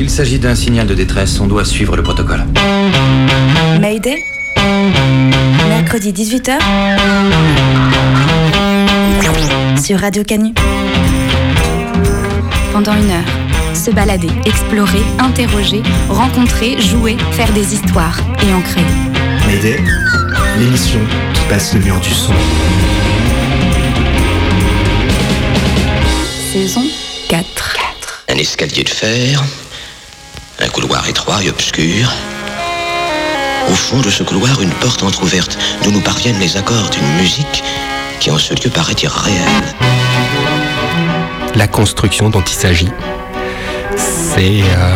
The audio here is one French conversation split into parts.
Il s'agit d'un signal de détresse, on doit suivre le protocole. Mayday Mercredi 18h sur Radio Canu. Pendant une heure, se balader, explorer, interroger, rencontrer, jouer, faire des histoires et en créer. Mayday, l'émission qui passe le mur du son. Saison 4. Un escalier de fer, un couloir étroit et obscur. Au fond de ce couloir, une porte entr'ouverte, d'où nous parviennent les accords d'une musique qui en ce lieu paraît irréelle. La construction dont il s'agit, c'est euh,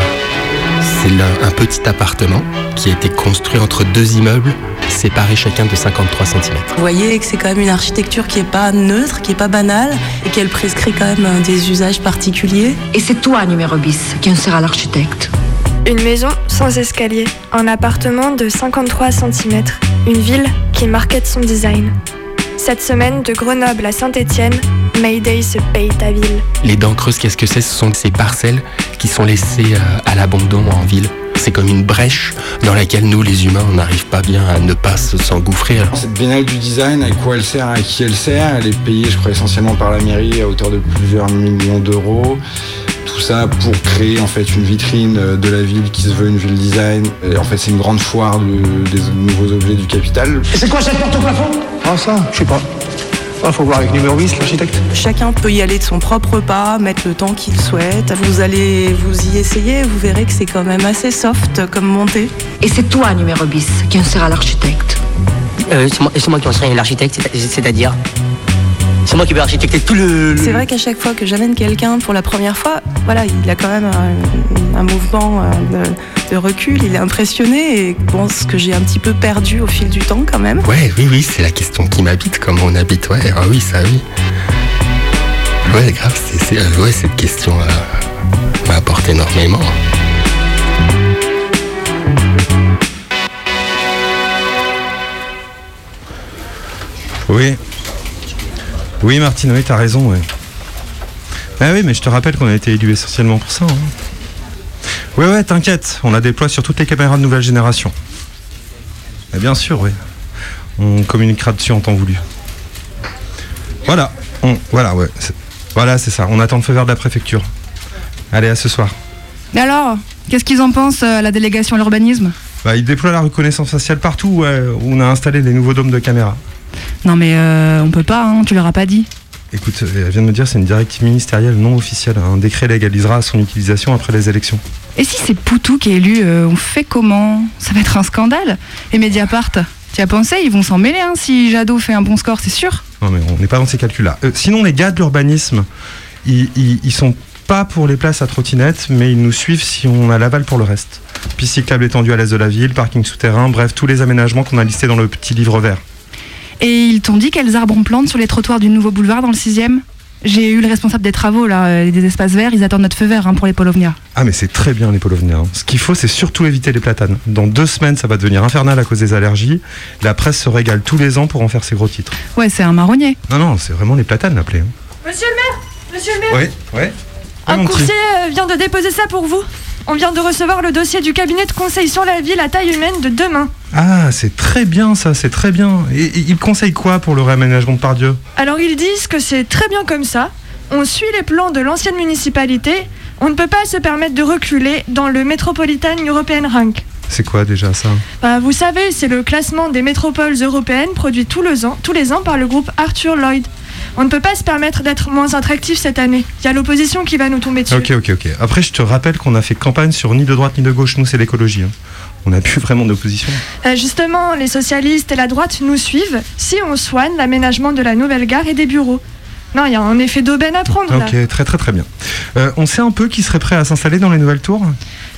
un petit appartement qui a été construit entre deux immeubles séparés chacun de 53 cm. Vous voyez que c'est quand même une architecture qui est pas neutre, qui est pas banale et qu'elle prescrit quand même euh, des usages particuliers. Et c'est toi, numéro bis, qui en sera l'architecte. Une maison sans escalier, un appartement de 53 cm, une ville qui marquette son design. Cette semaine, de Grenoble à Saint-Étienne, Mayday se paye ta ville. Les dents creuses, qu'est-ce que c'est? Ce sont ces parcelles qui sont laissées euh, à l'abandon en ville. C'est comme une brèche dans laquelle nous, les humains, on n'arrive pas bien à ne pas se- s'engouffrer. Cette biennale du design, à quoi elle sert, à qui elle sert? Elle est payée, je crois, essentiellement par la mairie à hauteur de plusieurs millions d'euros. Tout ça pour créer en fait une vitrine euh, de la ville qui se veut une ville design. Et en fait, c'est une grande foire de- des nouveaux objets du capital. Et c'est quoi cette porte au plafond? Ah ça, je sais pas. Ah, faut voir avec numéro 10, l'architecte. Chacun peut y aller de son propre pas, mettre le temps qu'il souhaite. Vous allez vous y essayer, vous verrez que c'est quand même assez soft comme montée. Et c'est toi, numéro bis, qui en sera l'architecte. Euh, c'est moi, c'est moi qui en serai l'architecte, c'est- c'est-à-dire C'est moi qui vais architecter tout le... le- C'est vrai qu'à chaque fois que j'amène quelqu'un pour la première fois, voilà, il a quand même un, un mouvement euh, de, de recul, il est impressionné et bon, ce que j'ai un petit peu perdu au fil du temps quand même. ouais, oui, oui, c'est la question qui m'habite, comment on habite, ouais, ah oui, ça oui. Ouais, grave, c'est, c'est- euh, ouais, cette question euh, m'apporte énormément. Oui. Oui, Martine, oui, t'as raison, ouais. Ah oui, mais je te rappelle qu'on a été élu essentiellement pour ça. hein. Ouais, ouais, t'inquiète, on la déploie sur toutes les caméras de nouvelle génération. Mais bien sûr, oui. On communiquera dessus en temps voulu. Voilà, on- voilà, ouais. Voilà, c'est ça. On attend le feu vert de la préfecture. Allez, à ce soir. Mais alors, qu'est-ce qu'ils en pensent, euh, la délégation à l'urbanisme? Bah, ils déploient la reconnaissance faciale partout ouais, où on a installé les nouveaux dômes de caméra. Non mais euh, on peut pas, hein, tu leur as pas dit. Écoute, elle vient de me dire c'est une directive ministérielle non officielle. Un décret légalisera son utilisation après les élections. Et si c'est Poutou qui est élu, euh, on fait comment? Ça va être un scandale. Et Mediapart, tu as pensé, ils vont s'en mêler hein, si Jadot fait un bon score, c'est sûr. Non mais on n'est pas dans ces calculs-là. Euh, sinon, les gars de l'urbanisme, ils, ils, ils sont pas pour les places à trottinettes, mais ils nous suivent si on a l'aval pour le reste. Piste cyclable étendue à l'est de la ville, parking souterrain, bref, tous les aménagements qu'on a listés dans le petit livre vert. Et ils t'ont dit quels arbres on plante sur les trottoirs du nouveau boulevard dans le 6ème J'ai eu le responsable des travaux, là, euh, des espaces verts, ils attendent notre feu vert hein, pour les polovnia. Ah mais c'est très bien les polovniens. hein. Ce qu'il faut, c'est surtout éviter les platanes. Dans deux semaines, ça va devenir infernal à cause des allergies. La presse se régale tous les ans pour en faire ses gros titres. Ouais, c'est un marronnier. Non, non, c'est vraiment les platanes l'appelé. Hein. Monsieur le maire Monsieur le maire Oui, ouais. Un coursier euh, vient de déposer ça pour vous. On vient de recevoir le dossier du cabinet de conseil sur la ville à taille humaine de demain. Ah, c'est très bien ça, c'est très bien. Et, et ils conseillent quoi pour le réaménagement de Pardieu? Alors ils disent que c'est très bien comme ça. On suit les plans de l'ancienne municipalité. On ne peut pas se permettre de reculer dans le Metropolitan European Rank. C'est quoi déjà ça? Bah, vous savez, c'est le classement des métropoles européennes produit tous les ans, tous les ans par le groupe Arthur Lloyd. On ne peut pas se permettre d'être moins attractif cette année. Il y a l'opposition qui va nous tomber dessus. Ok, ok, ok. Après, je te rappelle qu'on a fait campagne sur ni de droite ni de gauche. Nous, c'est l'écologie. hein. On n'a plus vraiment d'opposition. Euh, justement, les socialistes et la droite nous suivent si on soigne l'aménagement de la nouvelle gare et des bureaux. Non, il y a un effet d'aubaine à prendre là. Ok, très très très bien. Euh, on sait un peu qui serait prêt à s'installer dans les nouvelles tours?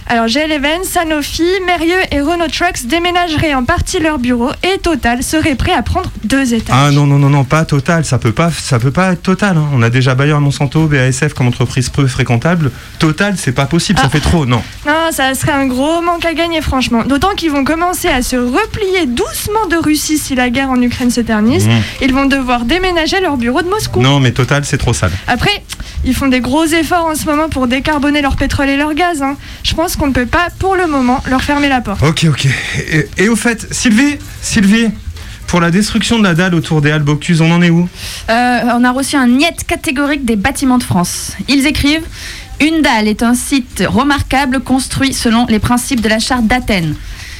Alors GL Sanofi, Mérieux et Renault Trucks déménageraient en partie leur bureau et Total serait prêt à prendre deux étages. Ah non, non, non, non, pas Total, ça peut pas, ça peut pas être Total. hein. On a déjà Bayer Monsanto, BASF comme entreprise peu fréquentable. Total, c'est pas possible, ça Ah. fait trop, non. Non, ça serait un gros manque à gagner, franchement. D'autant qu'ils vont commencer à se replier doucement de Russie si la guerre en Ukraine s'éternise. Mmh. Ils vont devoir déménager leur bureau de Moscou. Non, mais Total, c'est trop sale. Après, ils font des gros efforts en ce moment pour décarboner leur pétrole et leur gaz. hein. Je pense qu'on ne peut pas, pour le moment, leur fermer la porte. Ok, ok. Et, et au fait, Sylvie, Sylvie, pour la destruction de la dalle autour des Halles Bocuse, on en est où? Euh, on a reçu un niet catégorique des bâtiments de France. Ils écrivent Une dalle est un site remarquable construit selon les principes de la charte d'Athènes.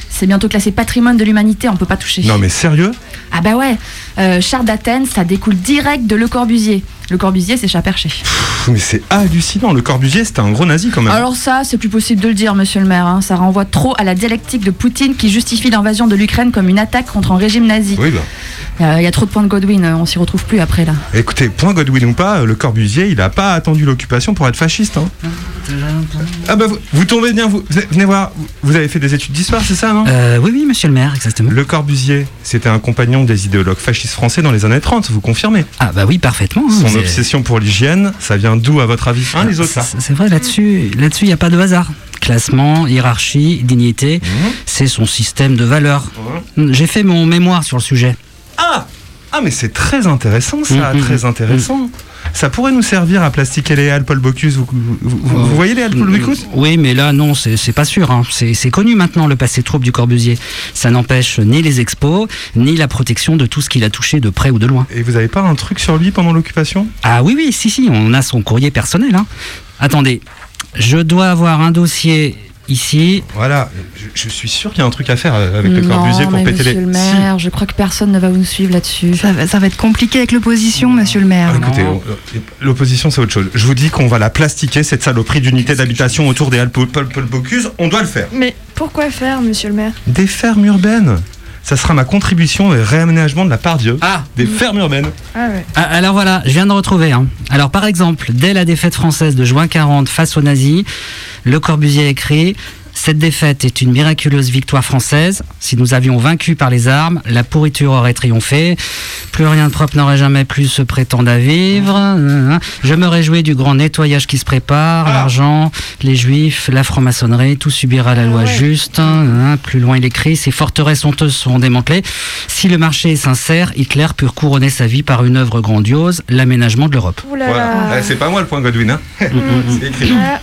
C'est bientôt classé patrimoine de l'humanité, on peut pas toucher. Non, mais sérieux? Ah bah ouais, euh, charte d'Athènes, ça découle direct de Le Corbusier. Le Corbusier, c'est chat perché. Pff, Mais c'est hallucinant. Le Corbusier, c'était un gros nazi quand même. Alors ça, c'est plus possible de le dire, monsieur le maire. hein. Ça renvoie trop à la dialectique de Poutine qui justifie l'invasion de l'Ukraine comme une attaque contre un régime nazi. Oui, bah. Il y a- il y a trop de points de Godwin, euh, on s'y retrouve plus après là. Écoutez, point Godwin ou pas, le Corbusier, il a pas attendu l'occupation pour être fasciste. hein. Ah bah vous, vous tombez bien, vous venez- voir, vous- vous avez fait des études d'histoire, c'est ça, non? Euh, oui, oui, monsieur le maire, exactement. Le Corbusier, c'était un compagnon des idéologues fascistes français dans les années 30, vous confirmez Ah bah oui, parfaitement. hein, Son c'est- obsession pour l'hygiène, ça vient d'où à votre avis? Hein, les autres là C'est vrai, là-dessus, là-dessus, il n'y a pas de hasard. Classement, hiérarchie, dignité, Mhm. c'est son système de valeurs. J'ai fait mon mémoire sur le sujet. Ah Ah mais c'est très intéressant ça, Mhm. très intéressant. Ça pourrait nous servir à plastiquer les Paul Bocuse. Vous, vous- vous- vous voyez les halles Paul Bocuse Oui, mais là, non, c'est pas sûr. hein. C'est connu maintenant le passé trouble du Corbusier. Ça n'empêche ni les expos, ni la protection de tout ce qu'il a touché de près ou de loin. Et vous avez pas un truc sur lui pendant l'occupation? Ah oui, oui, si, si, on a son courrier personnel. hein. Attendez, je dois avoir un dossier ici. Voilà, je, je suis sûr qu'il y a un truc à faire euh, avec le Corbusier pour mais péter monsieur les. le Si. maire, je crois que personne ne va vous suivre là-dessus. Ça, va- ça va être compliqué avec l'opposition, monsieur le maire. Ah, écoutez, euh, l'opposition c'est autre chose. Je vous dis qu'on va la plastiquer, cette saloperie d'unité d'habitation autour des halles Paul, Paul- Paul Bocuse. On doit le faire. Mais pourquoi faire, monsieur le maire? Des fermes urbaines. Ça sera ma contribution au réaménagement de la part Dieu. Ah Des fermes urbaines. Ah ouais. Ah, alors voilà, je viens de retrouver. hein. Alors par exemple, dès la défaite française de juin 40 face aux nazis, Le Corbusier écrit Cette défaite est une miraculeuse victoire française. Si nous avions vaincu par les armes, la pourriture aurait triomphé. Plus rien de propre n'aurait jamais plus se prétendre à vivre. Je me réjouis du grand nettoyage qui se prépare. L'argent, les juifs, la franc-maçonnerie, tout subira la loi juste. Plus loin il écrit Ces forteresses honteuses seront démantelées. Si le marché est sincère, Hitler put couronner sa vie par une œuvre grandiose, l'aménagement de l'Europe. Voilà. Eh, c'est pas moi le point Godwin. Hein c'est écrit. Ah,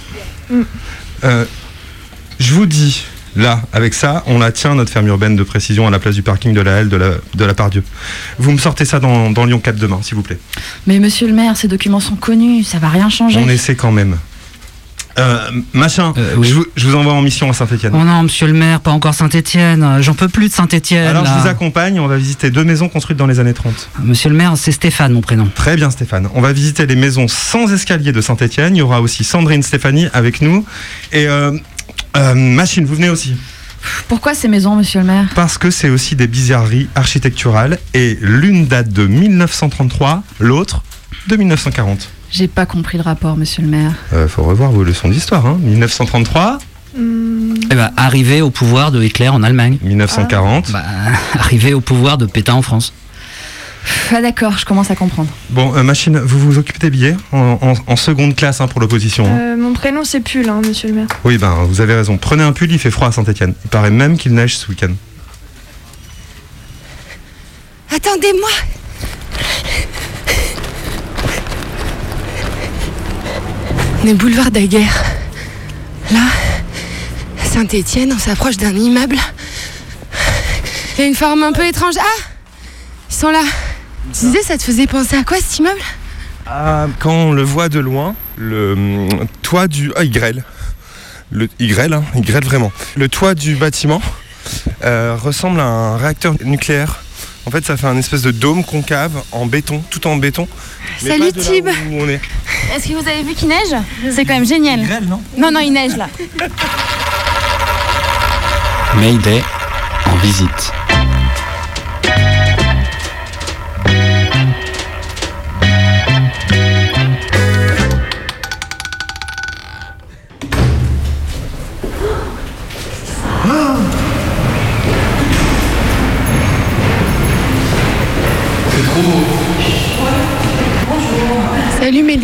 mm. Euh, je vous dis, là, avec ça, on la tient, notre ferme urbaine de précision, à la place du parking de la L de la, de la Pardieu. Vous me sortez ça dans, dans Lyon 4 demain, s'il vous plaît. Mais monsieur le maire, ces documents sont connus, ça va rien changer. On essaie quand même. Euh, machin, je, vous, je vous envoie en mission à Saint-Etienne. Oh non, monsieur le maire, pas encore Saint-Étienne. J'en peux plus de Saint-Étienne. Alors je vous accompagne, on va visiter deux maisons construites dans les années 30. Monsieur le maire, c'est Stéphane, mon prénom. Très bien Stéphane. On va visiter les maisons sans escalier de Saint-Etienne. Il y aura aussi Sandrine Stéphanie avec nous. Et euh, euh, Machine, vous venez aussi. Pourquoi ces maisons, monsieur le maire? Parce que c'est aussi des bizarreries architecturales. Et l'une date de 1933, l'autre de 1940. J'ai pas compris le rapport, monsieur le maire. Euh, faut revoir vos leçons d'histoire. Hein. 1933, Eh ben, arrivé au pouvoir de Hitler en Allemagne. 1940. Bah, arrivé au pouvoir de Pétain en France. Ah d'accord, je commence à comprendre. Bon, euh, Machine, vous vous occupez des billets en, en- en seconde classe hein, pour l'opposition. hein. Euh, mon prénom c'est Pull, hein, monsieur le maire. Oui, ben vous avez raison. Prenez un pull, il fait froid à Saint-Etienne. Il paraît même qu'il neige ce week-end. Attendez-moi On est boulevard Daguerre. Là, Saint-Étienne, on s'approche d'un immeuble. Il y a une forme un peu étrange. Ah Ils sont là. Tu disais, ça te faisait penser à quoi cet immeuble? Ah, quand on le voit de loin, le hum, toit du. Ah, il grêle. Le, il grêle, hein, il grêle vraiment. Le toit du bâtiment euh, ressemble à un réacteur nucléaire. En fait, ça fait un espèce de dôme concave en béton, tout en béton. mais Salut Tib. où on est. Est-ce que vous avez vu qu'il neige? C'est quand même génial. non? Non, non, il neige là. Mayday en visite.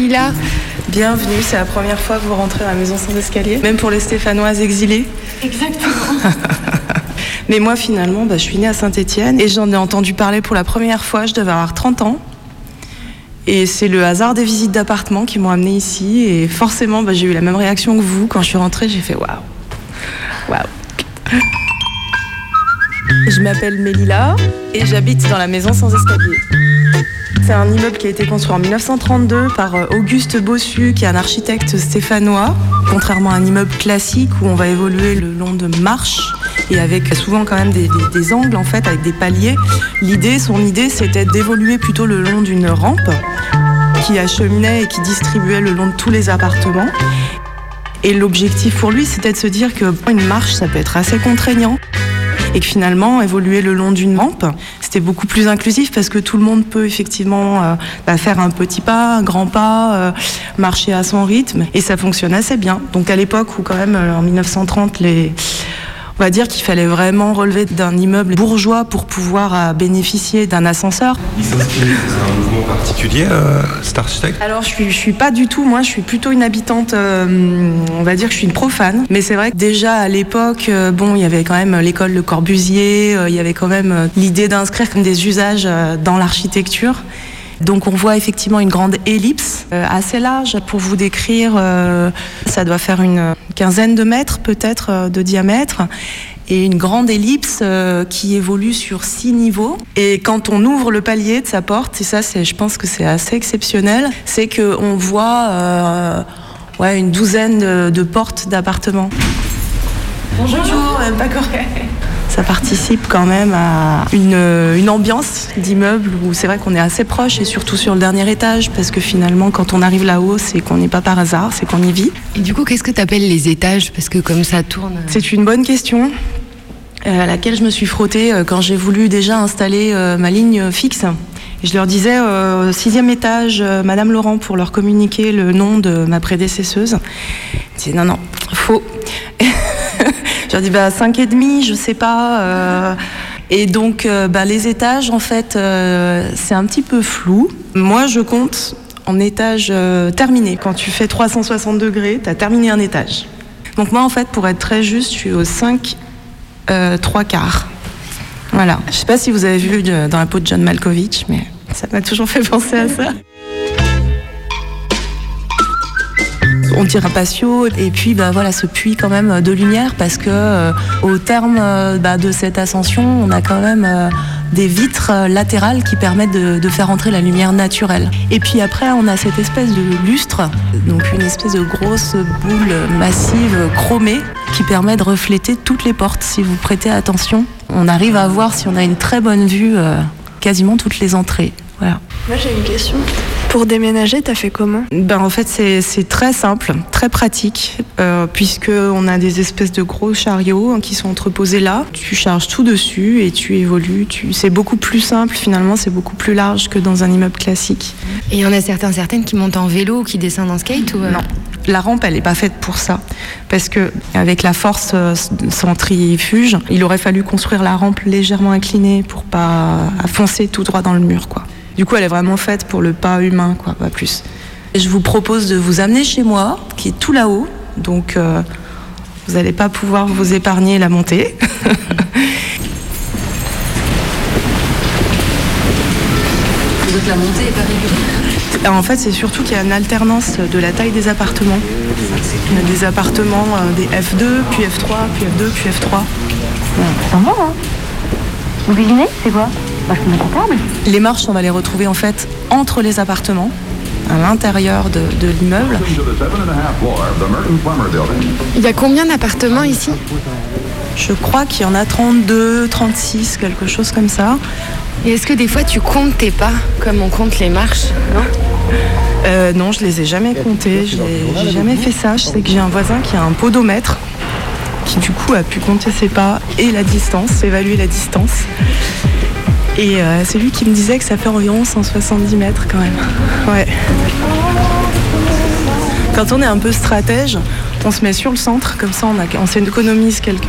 Mélila. Bienvenue, c'est la première fois que vous rentrez à la maison sans escalier, même pour les Stéphanoises exilées. Exactement. Mais moi finalement, bah, je suis née à Saint-Étienne et j'en ai entendu parler pour la première fois, je devais avoir 30 ans. Et c'est le hasard des visites d'appartements qui m'ont amené ici. Et forcément, bah, j'ai eu la même réaction que vous. Quand je suis rentrée, j'ai fait waouh. Waouh. Je m'appelle Mélila et j'habite dans la maison sans escalier. C'est un immeuble qui a été construit en 1932 par euh, Auguste Bossu, qui est un architecte stéphanois. Contrairement à un immeuble classique où on va évoluer le long de marches et avec souvent quand même des, angles en fait, avec des paliers. L'idée, son idée, c'était d'évoluer plutôt le long d'une rampe qui acheminait et qui distribuait le long de tous les appartements. Et l'objectif pour lui, c'était de se dire que une marche, ça peut être assez contraignant. Et que finalement, évoluer le long d'une rampe, c'était beaucoup plus inclusif parce que tout le monde peut effectivement euh, bah, faire un petit pas, un grand pas, euh, marcher à son rythme. Et ça fonctionne assez bien. Donc à l'époque où quand même, euh, en 1930, les... On va dire qu'il fallait vraiment relever d'un immeuble bourgeois pour pouvoir euh, bénéficier d'un ascenseur. Il s'inscrit dans un mouvement particulier, euh, cet architecte? Alors je suis, je suis pas du tout, moi je suis plutôt une habitante, euh, on va dire que je suis une profane. Mais c'est vrai que déjà à l'époque, euh, bon, il y avait quand même l'école Le Corbusier, euh, il y avait quand même euh, l'idée d'inscrire comme des usages euh, dans l'architecture. Donc on voit effectivement une grande ellipse euh, assez large pour vous décrire. euh, ça doit faire une quinzaine de mètres peut-être euh, de diamètre et une grande ellipse euh, qui évolue sur six niveaux. Et quand on ouvre le palier de sa porte, et ça, c'est, je pense que c'est assez exceptionnel, c'est que on voit euh, ouais, une douzaine de, de portes d'appartements. Bonjour, même pas correct. Ça participe quand même à une, une ambiance d'immeuble où c'est vrai qu'on est assez proche et surtout sur le dernier étage parce que finalement quand on arrive là-haut c'est qu'on n'est pas par hasard, c'est qu'on y vit. Et du coup, qu'est-ce que tu appelles les étages? Parce que comme ça tourne. C'est une bonne question euh, à laquelle je me suis frottée euh, quand j'ai voulu déjà installer euh, ma ligne fixe. Je leur disais euh, sixième étage, euh, Madame Laurent, pour leur communiquer le nom de ma prédécesseuse. Je disais non, non, faux. Je leur dis bah cinq et demi, je sais pas. euh. et donc euh, bah, les étages, en fait, euh, c'est un petit peu flou. Moi, je compte en étage terminé. Quand tu fais 360 degrés, tu as terminé un étage. Donc moi, en fait, pour être très juste, je suis au 5 euh, trois quarts. Voilà. Je sais pas si vous avez vu dans la peau de John Malkovich, mais ça m'a toujours fait penser à ça. On tire un patio et puis bah voilà ce puits quand même de lumière parce que euh, au terme euh, bah, de cette ascension on a quand même euh, des vitres euh, latérales qui permettent de, faire entrer la lumière naturelle. Et puis après on a cette espèce de lustre, donc une espèce de grosse boule massive chromée qui permet de refléter toutes les portes. Si vous prêtez attention, on arrive à voir si on a une très bonne vue euh, quasiment toutes les entrées. Voilà. Moi j'ai une question. Pour déménager, t'as fait comment Ben en fait c'est c'est très simple, très pratique, euh, puisque on a des espèces de gros chariots hein, qui sont entreposés là. Tu charges tout dessus et tu évolues. Tu... C'est beaucoup plus simple finalement, c'est beaucoup plus large que dans un immeuble classique. Et il y en a certains, certaines qui montent en vélo ou qui descendent en skate ou euh, Non. La rampe, elle n'est pas faite pour ça. Parce que avec la force euh, centrifuge, il aurait fallu construire la rampe légèrement inclinée pour pas foncer tout droit dans le mur, quoi. Du coup, elle est vraiment faite pour le pas humain, quoi, pas plus. Et je vous propose de vous amener chez moi, qui est tout là-haut. Donc, euh, vous n'allez pas pouvoir vous épargner la montée. Donc la montée est pas régulière. En fait, c'est surtout qu'il y a une alternance de la taille des appartements. Il y a des appartements, euh, des F2, puis F3, puis F2, puis F3. Ça va, hein Vous cuisinez C'est quoi? Les marches, on va les retrouver en fait entre les appartements, à l'intérieur de, de l'immeuble. Il y a combien d'appartements ici? Je crois qu'il y en a 32, 36, quelque chose comme ça. Et est-ce que des fois tu comptes tes pas comme on compte les marches? Non? Euh, non, je les ai jamais comptés, je j'ai jamais fait ça. Je sais que j'ai un voisin qui a un podomètre qui du coup a pu compter ses pas et la distance, évaluer la distance. Et euh, c'est lui qui me disait que ça fait environ 170 mètres quand même. Ouais. Quand on est un peu stratège, on se met sur le centre, comme ça on, s'économise quelques.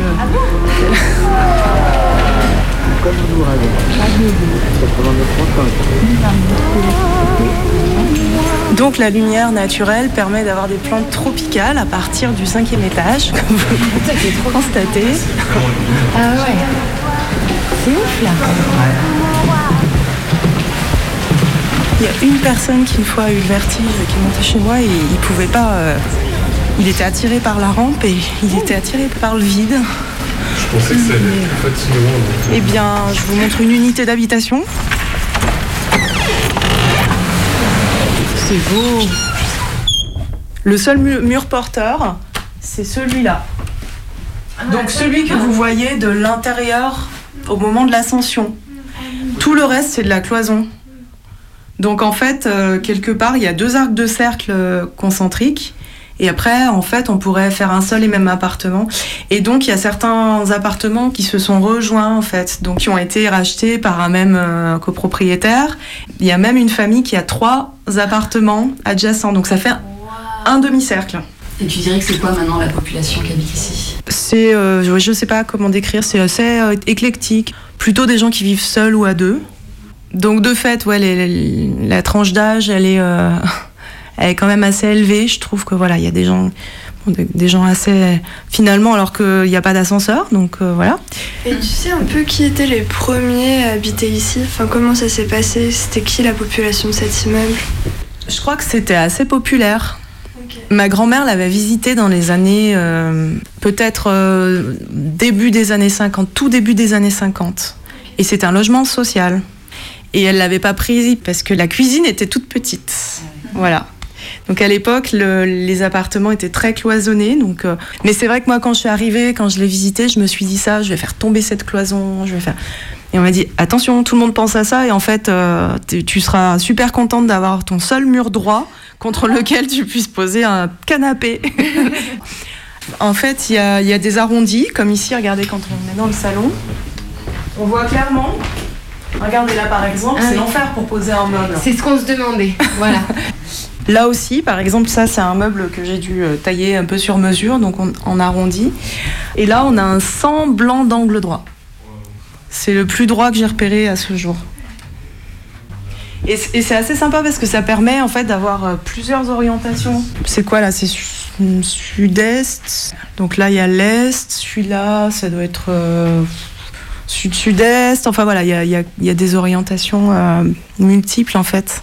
Donc la lumière naturelle permet d'avoir des plantes tropicales à partir du cinquième étage, comme vous pouvez constater. Ah ouais. C'est ouf là. Il y a une personne qui une fois a eu le vertige, qui est montée chez moi et il pouvait pas. euh, il était attiré par la rampe et il était attiré par le vide. Je pensais que ça allait être plus fatigant. Eh bien, je vous montre une unité d'habitation. C'est beau. Le seul mu- mur porteur, c'est celui-là. Donc celui que vous voyez de l'intérieur au moment de l'ascension. Tout le reste, c'est de la cloison. Donc en fait, euh, quelque part, il y a deux arcs de cercle euh, concentriques. Et après, en fait, on pourrait faire un seul et même appartement. Et donc, il y a certains appartements qui se sont rejoints, en fait, donc qui ont été rachetés par un même euh, copropriétaire. Il y a même une famille qui a trois appartements adjacents. Donc, ça fait un demi-cercle. Et tu dirais que c'est quoi maintenant la population qui habite ici? C'est, euh, je- je sais pas comment décrire, c'est assez euh, éclectique. Plutôt des gens qui vivent seuls ou à deux. Donc de fait, ouais, les- les- la tranche d'âge, elle est, euh, elle est quand même assez élevée. Je trouve que voilà, il y a des gens, bon, des, des gens assez finalement, alors qu'il n'y a pas d'ascenseur, donc voilà. Et tu sais un peu qui étaient les premiers à habiter ici? Enfin, comment ça s'est passé? C'était qui la population de cet immeuble? Je crois que c'était assez populaire. Ma grand-mère l'avait visité dans les années, euh, peut-être euh, début des années 50, tout début des années 50. Et c'était un logement social. Et elle l'avait pas pris parce que la cuisine était toute petite. Voilà. Donc à l'époque, le- les appartements étaient très cloisonnés. Donc, euh, mais c'est vrai que moi, quand je suis arrivée, quand je l'ai visité, je me suis dit ça, je vais faire tomber cette cloison, je vais faire. Et on m'a dit attention, tout le monde pense à ça et en fait, euh, tu seras super contente d'avoir ton seul mur droit contre lequel tu puisses poser un canapé. en fait, il y a, il y a des arrondis, comme ici, regardez quand on est dans le salon. On voit clairement. Regardez là par exemple, Ah c'est oui. l'enfer pour poser un meuble. C'est ce qu'on se demandait. Voilà. Là aussi, par exemple, ça c'est un meuble que j'ai dû euh, tailler un peu sur mesure, donc on, on arrondit. Et là, on a un semblant d'angle droit. C'est le plus droit que j'ai repéré à ce jour. Et c'est assez sympa parce que ça permet en fait d'avoir euh, plusieurs orientations. C'est quoi là? C'est su- sud-est. Donc là, il y a l'est. Celui-là, ça doit être euh, sud-sud-est. Enfin voilà, il y a, des orientations multiples en fait.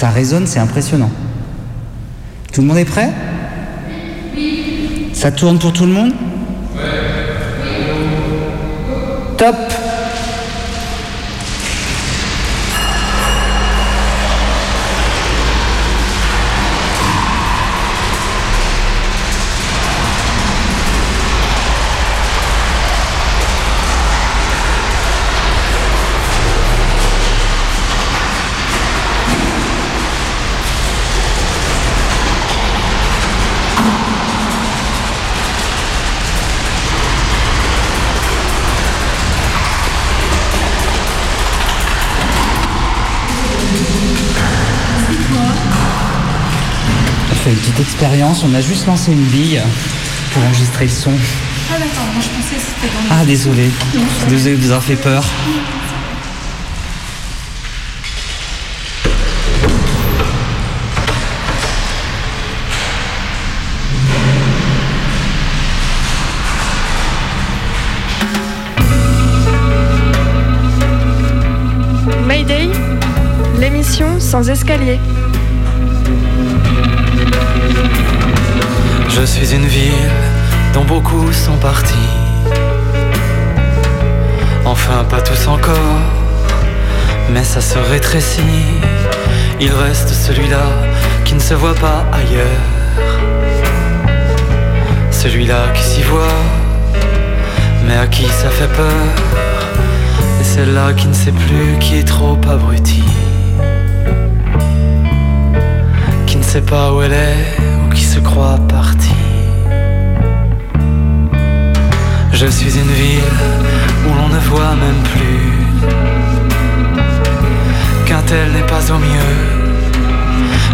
Ça résonne, c'est impressionnant. Tout le monde est prêt? Ça tourne pour tout le monde? Top Expérience, on a juste lancé une bille pour enregistrer le son. Ah d'accord, moi je pensais que c'était dans Ah désolé, désolé de vous avoir fait peur. Mayday, l'émission sans escalier. Suis une ville dont beaucoup sont partis. Enfin, pas tous encore, mais ça se rétrécit. Il reste celui-là qui ne se voit pas ailleurs. Celui-là qui s'y voit, mais à qui ça fait peur. Et celle-là qui ne sait plus qui est trop abruti. Qui ne sait pas où elle est ou qui se croit partie. Je suis une ville où l'on ne voit même plus qu'un tel n'est pas au mieux.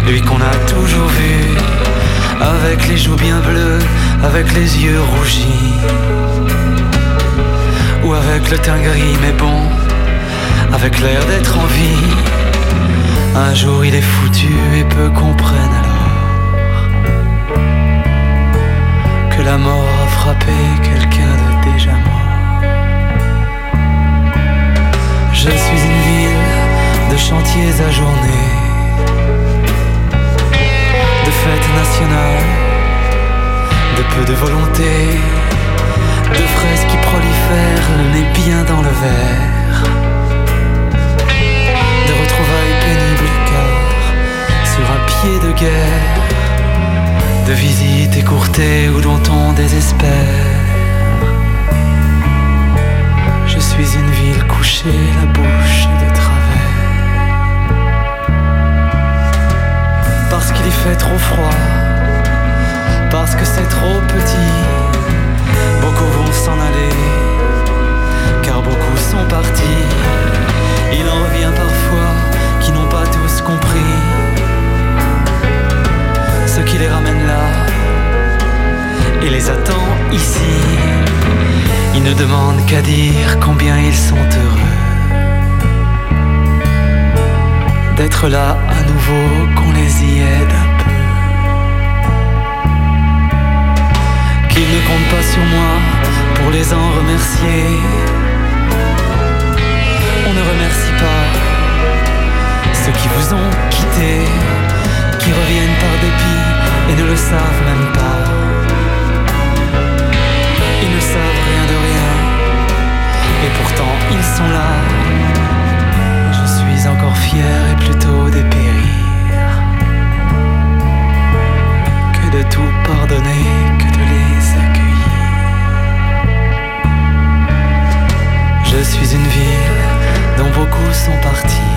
Lui qu'on a toujours vu avec les joues bien bleues, avec les yeux rougis, ou avec le teint gris mais bon, avec l'air d'être en vie. Un jour il est foutu et peu comprennent alors que la mort a frappé quelqu'un Je suis une ville de chantiers ajournés, de fêtes nationales, de peu de volonté, de fraises qui prolifèrent, le nez bien dans le verre, de retrouvailles pénibles car sur un pied de guerre, de visites écourtées où dont on désespère. Suis une ville couchée, la bouche de travers. Parce qu'il y fait trop froid, parce que c'est trop petit. Beaucoup vont s'en aller, car beaucoup sont partis. Il en revient parfois qui n'ont pas tous compris ce qui les ramène là et les attend ici. Ils ne demandent qu'à dire combien ils sont heureux d'être là à nouveau, qu'on les y aide un peu. Qu'ils ne comptent pas sur moi pour les en remercier. On ne remercie pas ceux qui vous ont quitté, qui reviennent par dépit et ne le savent même pas. Ils ne savent rien de rien, et pourtant ils sont là. Je suis encore fier et plutôt dépérir que de tout pardonner, que de les accueillir. Je suis une ville dont beaucoup sont partis.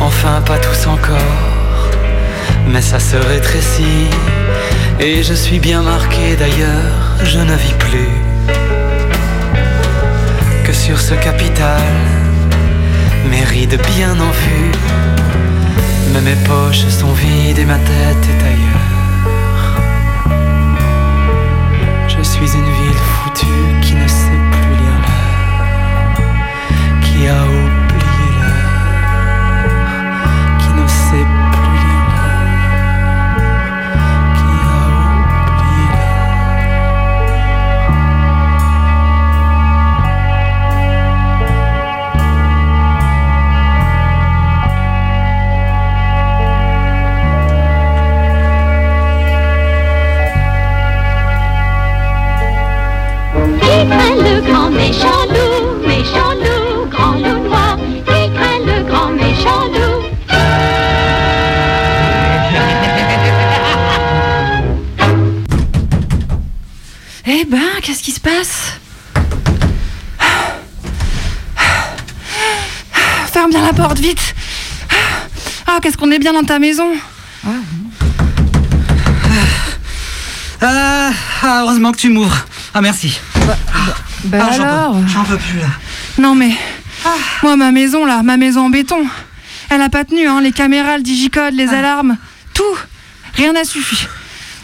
Enfin, pas tous encore, mais ça se rétrécit. Et je suis bien marqué d'ailleurs, je ne vis plus que sur ce capital, mes rides bien en vue. Mais mes poches sont vides et ma tête est ailleurs. Ah, qu'est-ce qu'on est bien dans ta maison Ah, ah, heureusement que tu m'ouvres. Ah, merci. Bah Ah, j'en peux- alors? J'en peux plus là. Non mais, moi ma maison là, ma maison en béton, elle a pas tenu, hein, les caméras, le digicode, les alarmes, tout, rien n'a suffi.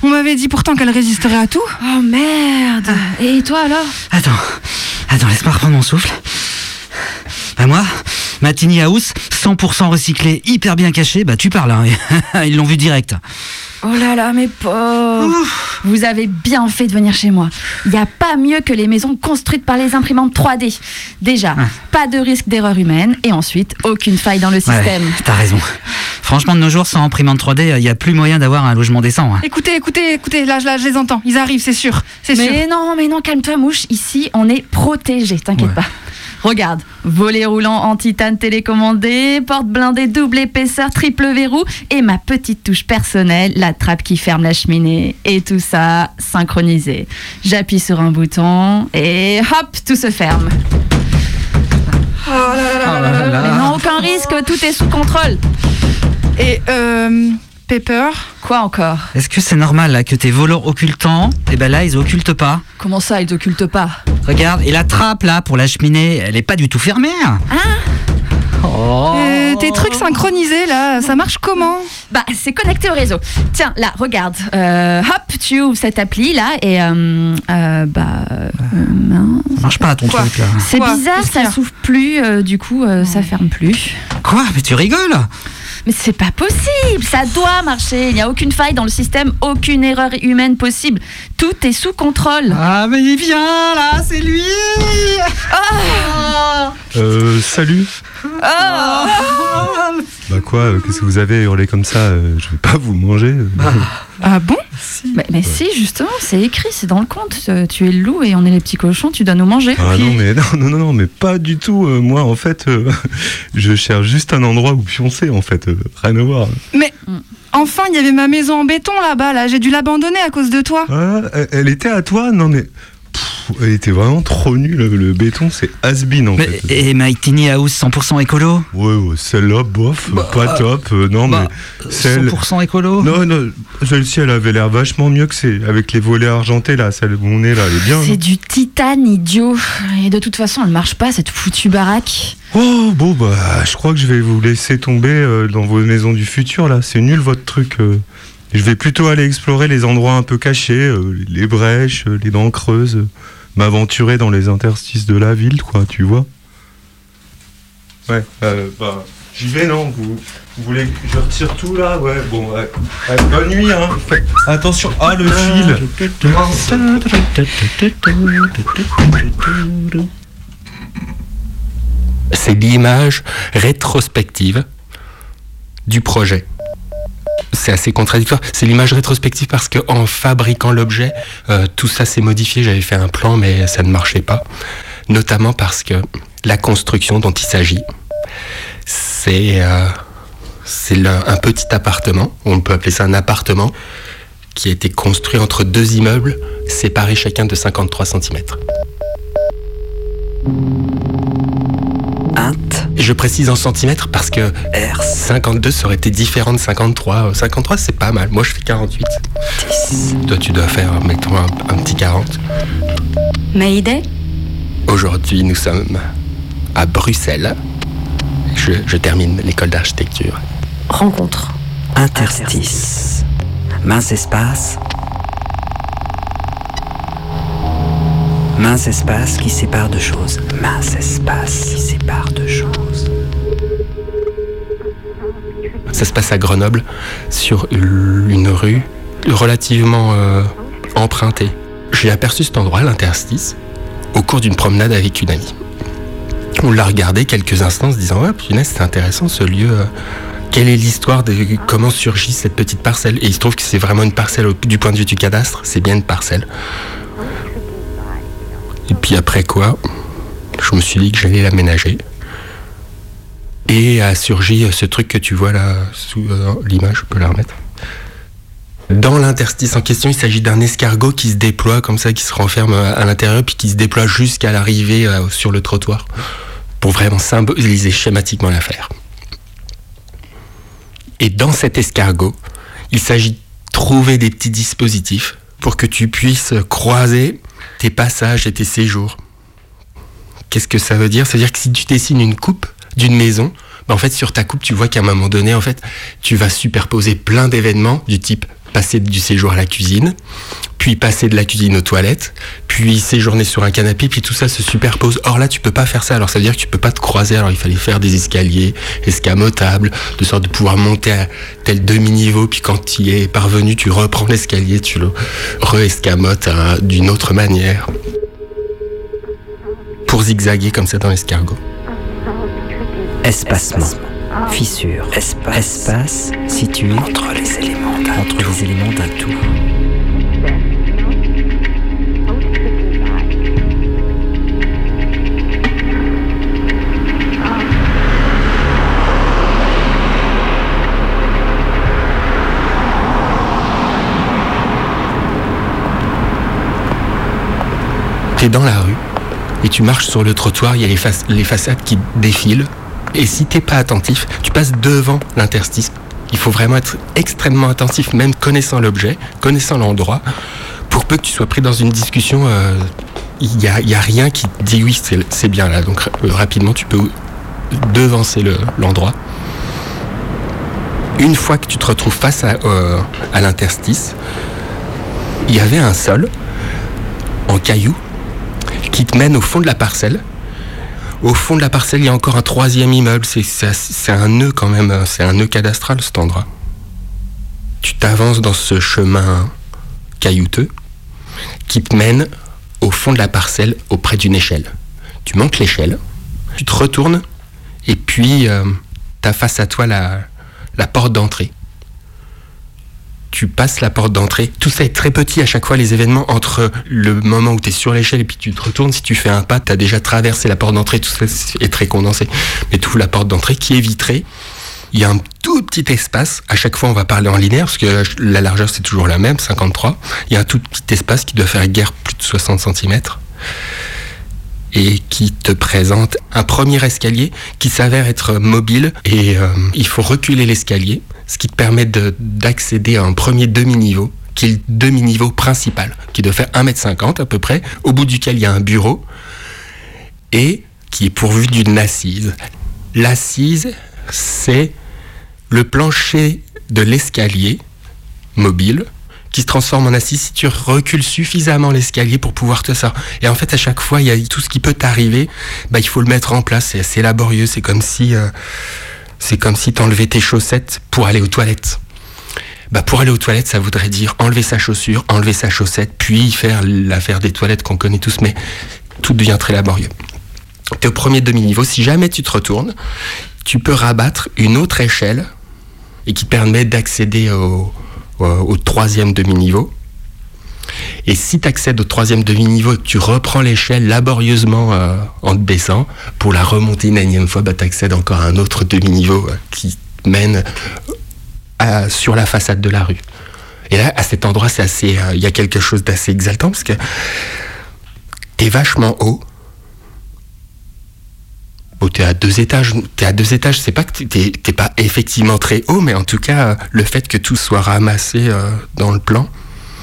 On m'avait dit pourtant qu'elle résisterait à tout. Oh merde Et toi alors? Attends, attends, laisse-moi reprendre mon souffle. Bah moi, ma tiny house, 100% recyclée, hyper bien cachée, bah tu parles, hein. ils l'ont vu direct. Oh là là, mes pauvres Vous avez bien fait de venir chez moi. Il n'y a pas mieux que les maisons construites par les imprimantes 3D. Déjà, pas de risque d'erreur humaine et ensuite, aucune faille dans le système. Ouais, t'as raison. Franchement, de nos jours, sans imprimante 3D, il n'y a plus moyen d'avoir un logement décent. hein. Écoutez, écoutez, écoutez, là, là je les entends, ils arrivent, c'est sûr, c'est sûr. Mais non, mais non, calme-toi, mouche. Ici, on est protégé, t'inquiète pas. Regarde, volet roulant en titane télécommandé, porte blindée double épaisseur, triple verrou et ma petite touche personnelle, la trappe qui ferme la cheminée. Et tout ça synchronisé. J'appuie sur un bouton et hop, tout se ferme. Oh non, aucun risque, tout est sous contrôle. Et euh, Pepper Quoi encore Est-ce que c'est normal là, que tes voleurs occultants, et ben là, ils occultent pas Comment ça, ils t'occultent pas Regarde, et la trappe là pour la cheminée, elle est pas du tout fermée. hein. Euh, tes trucs synchronisés là, ça marche comment Bah, c'est connecté au réseau. Tiens, là, regarde. Euh, hop, tu ouvres cette appli là et euh, euh, bah. euh. Ça marche pas ton Quoi truc là. C'est bizarre, y ça s'ouvre plus, euh, du coup, euh, ça ferme plus. Quoi? Mais tu rigoles? Mais c'est pas possible, ça doit marcher. Il n'y a aucune faille dans le système, aucune erreur humaine possible. Tout est sous contrôle. Ah mais il vient là, c'est lui Euh, salut. Oh Bah quoi, euh, qu'est-ce que vous avez hurlé comme ça euh, Je vais pas vous manger. euh. Ah bon mais, mais si, justement, c'est écrit, c'est dans le compte. Euh, Tu es le loup et on est les petits cochons, tu dois nous manger. Ah non mais non non non non mais pas du tout. euh, moi en fait, euh, je cherche juste un endroit où pioncer en fait. euh, rien à voir. Mais enfin, il y avait ma maison en béton là-bas, là, j'ai dû l'abandonner à cause de toi. Ah, elle- était à toi? Non mais elle était vraiment trop nulle. Le béton c'est has-been en Mais, fait. Et My Tiny House 100% écolo? Ouais, ouais, celle-là, bof, pas top. euh, non, bah, mais celle. 100% écolo? Non, non, celle-ci, elle avait l'air vachement mieux que c'est. Avec les volets argentés, là, celle où on est là, elle est bien. C'est non du titane, idiot. Et de toute façon, elle marche pas, cette foutue baraque. Oh, bon, bah, je crois que je vais vous laisser tomber euh, dans vos maisons du futur, là. C'est nul, votre truc. euh. Je vais plutôt aller explorer les endroits un peu cachés, euh, les brèches, euh, les dents creuses, euh, m'aventurer dans les interstices de la ville, quoi, tu vois. Ouais, euh, bah, j'y vais, non vous, vous voulez que je retire tout, là? Ouais, bon, ouais. Ouais, bonne nuit, hein. Attention, ah, le fil c'est l'image rétrospective du projet. C'est assez contradictoire. C'est l'image rétrospective parce que en fabriquant l'objet, euh, tout ça s'est modifié. J'avais fait un plan, mais ça ne marchait pas. Notamment parce que la construction dont il s'agit, c'est euh, c'est un petit appartement. On peut appeler ça un appartement qui a été construit entre deux immeubles séparés chacun de 53 cm. Je précise en centimètres parce que 52 ça aurait été différent de 53. Euh, 53 c'est pas mal. Moi je fais 48. Toi tu dois faire, mettons, un, un petit 40. Mayday? Aujourd'hui nous sommes à Bruxelles. Je, je termine l'école d'architecture. Rencontre. Interstice. Mince espace. Mince espace qui sépare deux choses. Mince espace qui sépare deux choses. Ça se passe à Grenoble, sur une rue relativement euh, empruntée. J'ai aperçu cet endroit, l'interstice, au cours d'une promenade avec une amie. On l'a regardé quelques instants se disant Ouais, punaise, c'est intéressant ce lieu. euh, Quelle est l'histoire de comment surgit cette petite parcelle? Et il se trouve que c'est vraiment une parcelle du point de vue du cadastre, c'est bien une parcelle. Et puis après quoi, je me suis dit que j'allais l'aménager. Et a surgi euh, ce truc que tu vois là sous euh, l'image, je peux la remettre. Dans l'interstice en question, il s'agit d'un escargot qui se déploie comme ça, qui se renferme à l'intérieur, puis qui se déploie jusqu'à l'arrivée euh, sur le trottoir, pour vraiment symboliser schématiquement l'affaire. Et dans cet escargot, il s'agit de trouver des petits dispositifs pour que tu puisses croiser tes passages et tes séjours. Qu'est-ce que ça veut dire? Ça veut dire que si tu dessines une coupe d'une maison, bah sur ta coupe, tu vois qu'à un moment donné, en fait, tu vas superposer plein d'événements du type passer du séjour à la cuisine, puis passer de la cuisine aux toilettes, puis séjourner sur un canapé, puis tout ça se superpose. Or là, tu peux pas faire ça. Alors ça veut dire que tu peux pas te croiser. Alors il fallait faire des escaliers escamotables, de sorte de pouvoir monter à tel demi-niveau, puis quand tu y es parvenu, tu reprends l'escalier, tu le re-escamotes hein, d'une autre manière. Pour zigzaguer comme ça dans l'escargot. Espacement. Fissure. Espace. Espace situé entre les éléments d'un entre les éléments d'un tout. T'es dans la rue et tu marches sur le trottoir, il y a les, fac- les façades qui défilent. Et si t'es pas attentif, tu passes devant l'interstice. Il faut vraiment être extrêmement attentif, même connaissant l'objet, connaissant l'endroit, pour peu que tu sois pris dans une discussion. euh, Il n'y a, rien qui te dit oui, c'est bien là. Donc euh, rapidement, tu peux devancer le- l'endroit. Une fois que tu te retrouves face à, euh, à l'interstice, il y avait un sol en cailloux qui te mène au fond de la parcelle. Au fond de la parcelle, il y a encore un troisième immeuble. C'est- un nœud quand même, euh, c'est un nœud cadastral cet endroit. Tu t'avances dans ce chemin caillouteux qui te mène au fond de la parcelle auprès d'une échelle. Tu montes l'échelle, tu te retournes et puis tu as face à toi la porte d'entrée. Tu passes la porte d'entrée. Tout ça est très petit à chaque fois, les événements entre le moment où tu es sur l'échelle et puis tu te retournes. Si tu fais un pas, tu as déjà traversé la porte d'entrée. Tout ça est très condensé. Mais tu la porte d'entrée qui est vitrée. Il y a un tout petit espace. À chaque fois, on va parler en linéaire parce que la largeur, c'est toujours la même, 53. Il y a un tout petit espace qui doit faire guère plus de 60 cm et qui te présente un premier escalier qui s'avère être mobile et euh, il faut reculer l'escalier, ce qui te permet de- d'accéder à un premier demi-niveau qui est le demi-niveau principal, qui doit faire 1m50 à peu près, au bout duquel il y a un bureau et qui est pourvu d'une assise. L'assise, c'est le plancher de l'escalier mobile qui se transforme en assise si tu recules suffisamment l'escalier pour pouvoir te sortir. Et en fait, à chaque fois, il y a tout ce qui peut t'arriver, bah, il faut le mettre en place. C'est assez laborieux. C'est comme si, euh, c'est comme si t'enlevais tes chaussettes pour aller aux toilettes. Bah, pour aller aux toilettes, ça voudrait dire enlever sa chaussure, enlever sa chaussette, puis faire l'affaire des toilettes qu'on connaît tous, mais tout devient très laborieux. Tu es au premier demi-niveau. Si jamais tu te retournes, tu peux rabattre une autre échelle et qui permet d'accéder au troisième demi-niveau. Et si tu accèdes au troisième demi-niveau tu reprends l'échelle laborieusement euh, en te baissant, pour la remonter une énième fois, bah, tu accèdes encore à un autre demi-niveau euh, qui mène à- sur la façade de la rue. Et là, à cet endroit, c'est assez, euh, il y a quelque chose d'assez exaltant parce que t'es vachement haut. Bon, t'es à deux étages. T'es à deux étages. C'est pas que t'es- t'es pas effectivement très haut, mais en tout cas, euh, le fait que tout soit ramassé euh, dans le plan,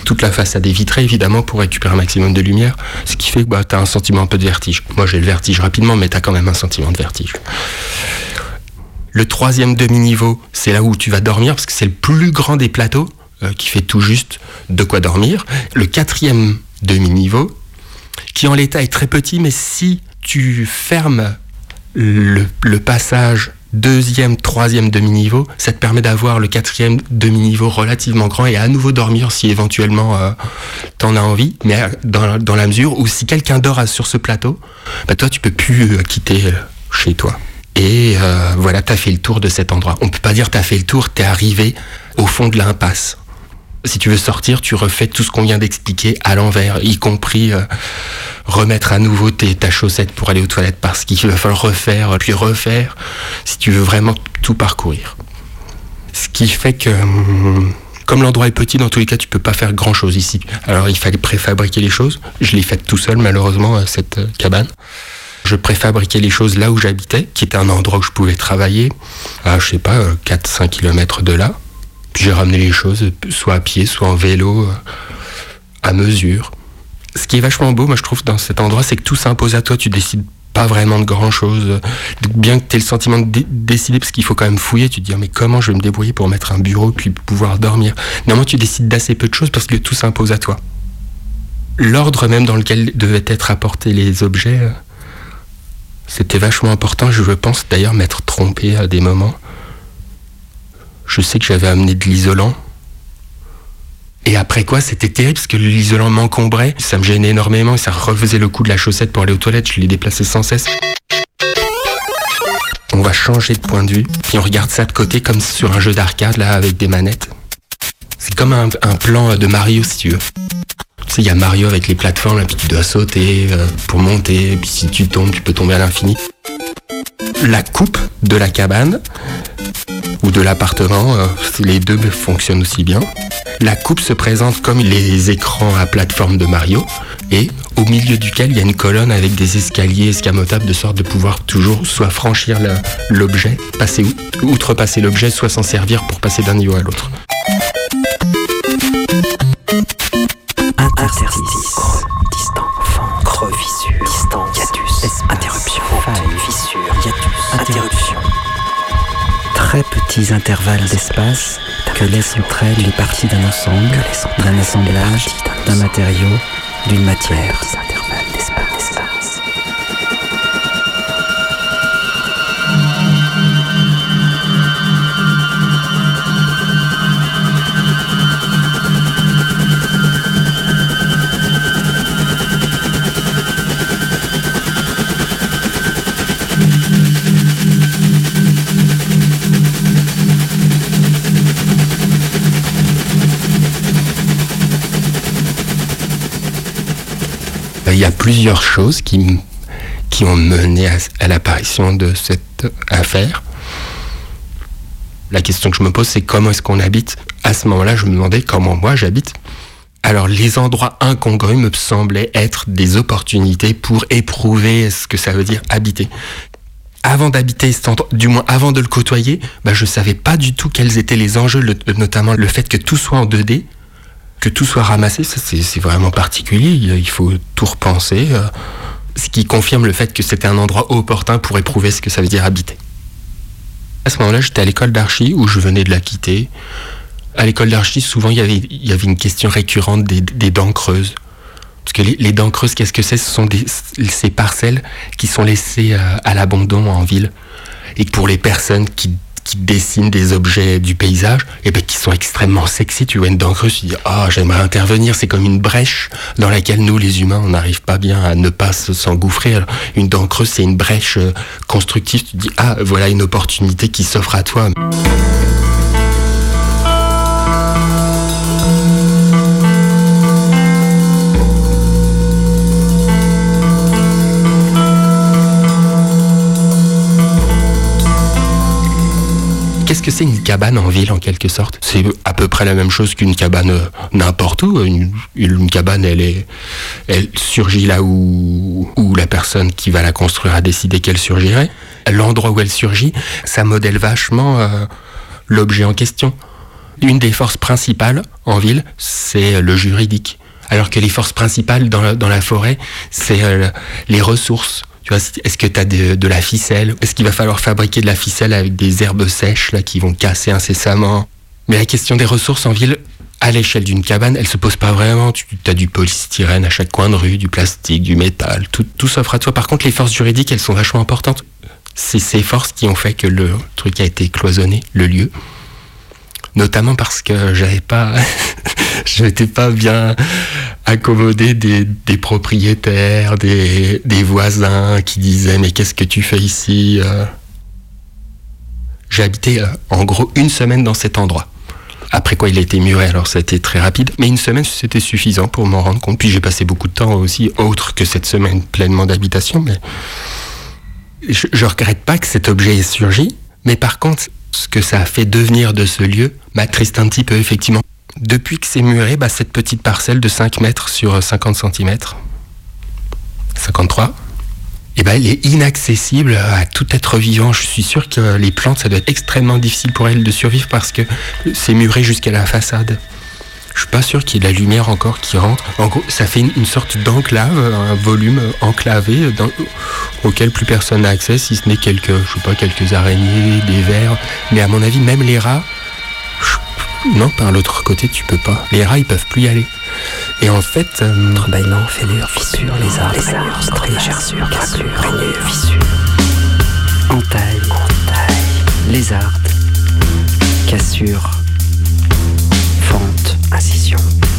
toute la façade est vitrée évidemment pour récupérer un maximum de lumière, ce qui fait que bah, t'as un sentiment un peu de vertige. Moi, j'ai le vertige rapidement, mais t'as quand même un sentiment de vertige. Le troisième demi-niveau, c'est là où tu vas dormir parce que c'est le plus grand des plateaux euh, qui fait tout juste de quoi dormir. Le quatrième demi-niveau, qui en l'état est très petit, mais si tu fermes le passage deuxième, troisième demi-niveau, ça te permet d'avoir le quatrième demi-niveau relativement grand et à nouveau dormir si éventuellement euh, t'en as envie, mais euh, dans, dans la mesure où si quelqu'un dort sur ce plateau, bah toi tu peux plus euh, quitter chez toi. Et voilà, t'as fait le tour de cet endroit. On peut pas dire t'as fait le tour, t'es arrivé au fond de l'impasse. Si tu veux sortir, tu refais tout ce qu'on vient d'expliquer à l'envers, y compris euh, remettre à nouveau tes, ta chaussette pour aller aux toilettes parce qu'il va falloir refaire, puis refaire, si tu veux vraiment tout parcourir. Ce qui fait que, hum, comme l'endroit est petit, dans tous les cas, tu peux pas faire grand chose ici. Alors il fallait préfabriquer les choses. Je l'ai fait tout seul, malheureusement, à cette euh, cabane. Je préfabriquais les choses là où j'habitais, qui était un endroit où je pouvais travailler, à, je sais pas, 4-5 km de là. Puis j'ai ramené les choses, soit à pied, soit en vélo, euh, à mesure. Ce qui est vachement beau, moi je trouve, dans cet endroit, c'est que tout s'impose à toi, tu décides pas vraiment de grand chose. Bien que tu aies le sentiment de dé- décider, parce qu'il faut quand même fouiller, tu te dis, mais comment je vais me débrouiller pour mettre un bureau puis pouvoir dormir? Normalement, tu décides d'assez peu de choses parce que tout s'impose à toi. L'ordre même dans lequel devaient être apportés les objets, euh, c'était vachement important. Je pense d'ailleurs m'être trompé à des moments. Je sais que j'avais amené de l'isolant. Et après quoi, c'était terrible parce que l'isolant m'encombrait, ça me gênait énormément et ça refaisait le coup de la chaussette pour aller aux toilettes, je l'ai déplacé sans cesse. On va changer de point de vue, puis on regarde ça de côté comme sur un jeu d'arcade là avec des manettes. C'est comme un, un plan de Mario si tu veux. Tu sais, il y a Mario avec les plateformes, là, puis tu dois sauter euh, pour monter, puis si tu tombes, tu peux tomber à l'infini. La coupe de la cabane, ou de l'appartement, euh, les deux fonctionnent aussi bien. La coupe se présente comme les écrans à plateforme de Mario, et au milieu duquel il y a une colonne avec des escaliers escamotables de sorte de pouvoir toujours soit franchir l'objet, passer out- outrepasser l'objet, soit s'en servir pour passer d'un niveau à l'autre. Interruption. Très petits intervalles d'espace que laissent entre elles les parties d'un ensemble, d'un assemblage, d'un matériau, d'une matière. Y a plusieurs choses qui, qui ont mené à, l'apparition de cette affaire. La question que je me pose, c'est comment est-ce qu'on habite À ce moment-là, je me demandais comment moi j'habite. Alors, les endroits incongrus me semblaient être des opportunités pour éprouver ce que ça veut dire habiter. Avant d'habiter cet endroit, du moins avant de le côtoyer, bah, je savais pas du tout quels étaient les enjeux, notamment le fait que tout soit en 2D, que tout soit ramassé, c'est vraiment particulier, il faut tout repenser, euh, ce qui confirme le fait que c'était un endroit opportun pour éprouver ce que ça veut dire habiter. À ce moment-là, j'étais à l'école d'archi où je venais de la quitter. À l'école d'archi, souvent, il y avait, une question récurrente des, dents creuses. Parce que les, dents creuses, qu'est-ce que c'est? Ce sont ces parcelles qui sont laissées euh, à l'abandon en ville. Et pour les personnes qui, qui dessinent des objets du paysage, et ben, qui sont extrêmement sexy, tu vois une dent creuse, tu dis Ah, j'aimerais intervenir. C'est comme une brèche dans laquelle nous, les humains, on n'arrive pas bien à ne pas se- s'engouffrer. Une dent creuse, c'est une brèche euh, constructive. Tu dis Ah, voilà une opportunité qui s'offre à toi. Qu'est-ce que c'est une cabane en ville en quelque sorte? C'est à peu près la même chose qu'une cabane euh, n'importe où. Une, cabane, elle est, elle surgit là où, où la personne qui va la construire a décidé qu'elle surgirait. L'endroit où elle surgit, ça modèle vachement euh, l'objet en question. Une des forces principales en ville, c'est le juridique. Alors que les forces principales dans la, dans la forêt, c'est euh, les ressources. Est-ce que tu as de, de la ficelle? Est-ce qu'il va falloir fabriquer de la ficelle avec des herbes sèches là qui vont casser incessamment? Mais la question des ressources en ville, à l'échelle d'une cabane, elle se pose pas vraiment. Tu as du polystyrène à chaque coin de rue, du plastique, du métal, tout, tout s'offre à toi. Par contre, les forces juridiques, elles sont vachement importantes. C'est ces forces qui ont fait que le truc a été cloisonné, le lieu. Notamment parce que j'avais pas, je n'étais pas bien accommodé des, propriétaires, des, des voisins qui disaient mais qu'est-ce que tu fais ici euh? J'ai habité euh, en gros une semaine dans cet endroit. Après quoi il a été muré, alors ça a été très rapide. Mais une semaine c'était suffisant pour m'en rendre compte. Puis j'ai passé beaucoup de temps aussi, autre que cette semaine pleinement d'habitation. Mais je, je regrette pas que cet objet ait surgi. Mais par contre, ce que ça a fait devenir de ce lieu m'attriste un petit peu effectivement. Depuis que c'est muré, bah, cette petite parcelle de 5 mètres sur 50 cm, 53, eh ben, elle est inaccessible à tout être vivant. Je suis sûr que les plantes, ça doit être extrêmement difficile pour elles de survivre parce que c'est muré jusqu'à la façade. Je suis pas sûr qu'il y ait de la lumière encore qui rentre. En gros, ça fait une, une sorte d'enclave, un volume enclavé dans- auquel plus personne n'a accès, si ce n'est quelques, je sais pas, quelques araignées, des vers. Mais à mon avis, même les rats, je- non, par l'autre côté, tu peux pas. Les rats, ils peuvent plus y aller. Et en fait, euh. Entailles, lézardes, cassures, fentes,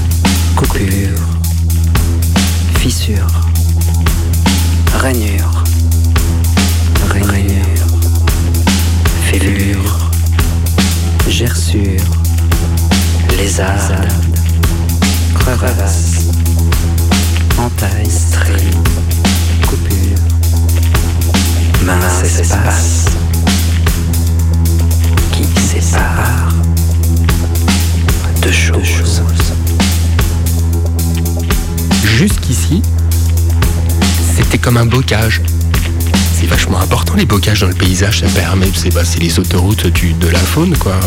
paysage, ça permet, c'est les autoroutes de la faune quoi.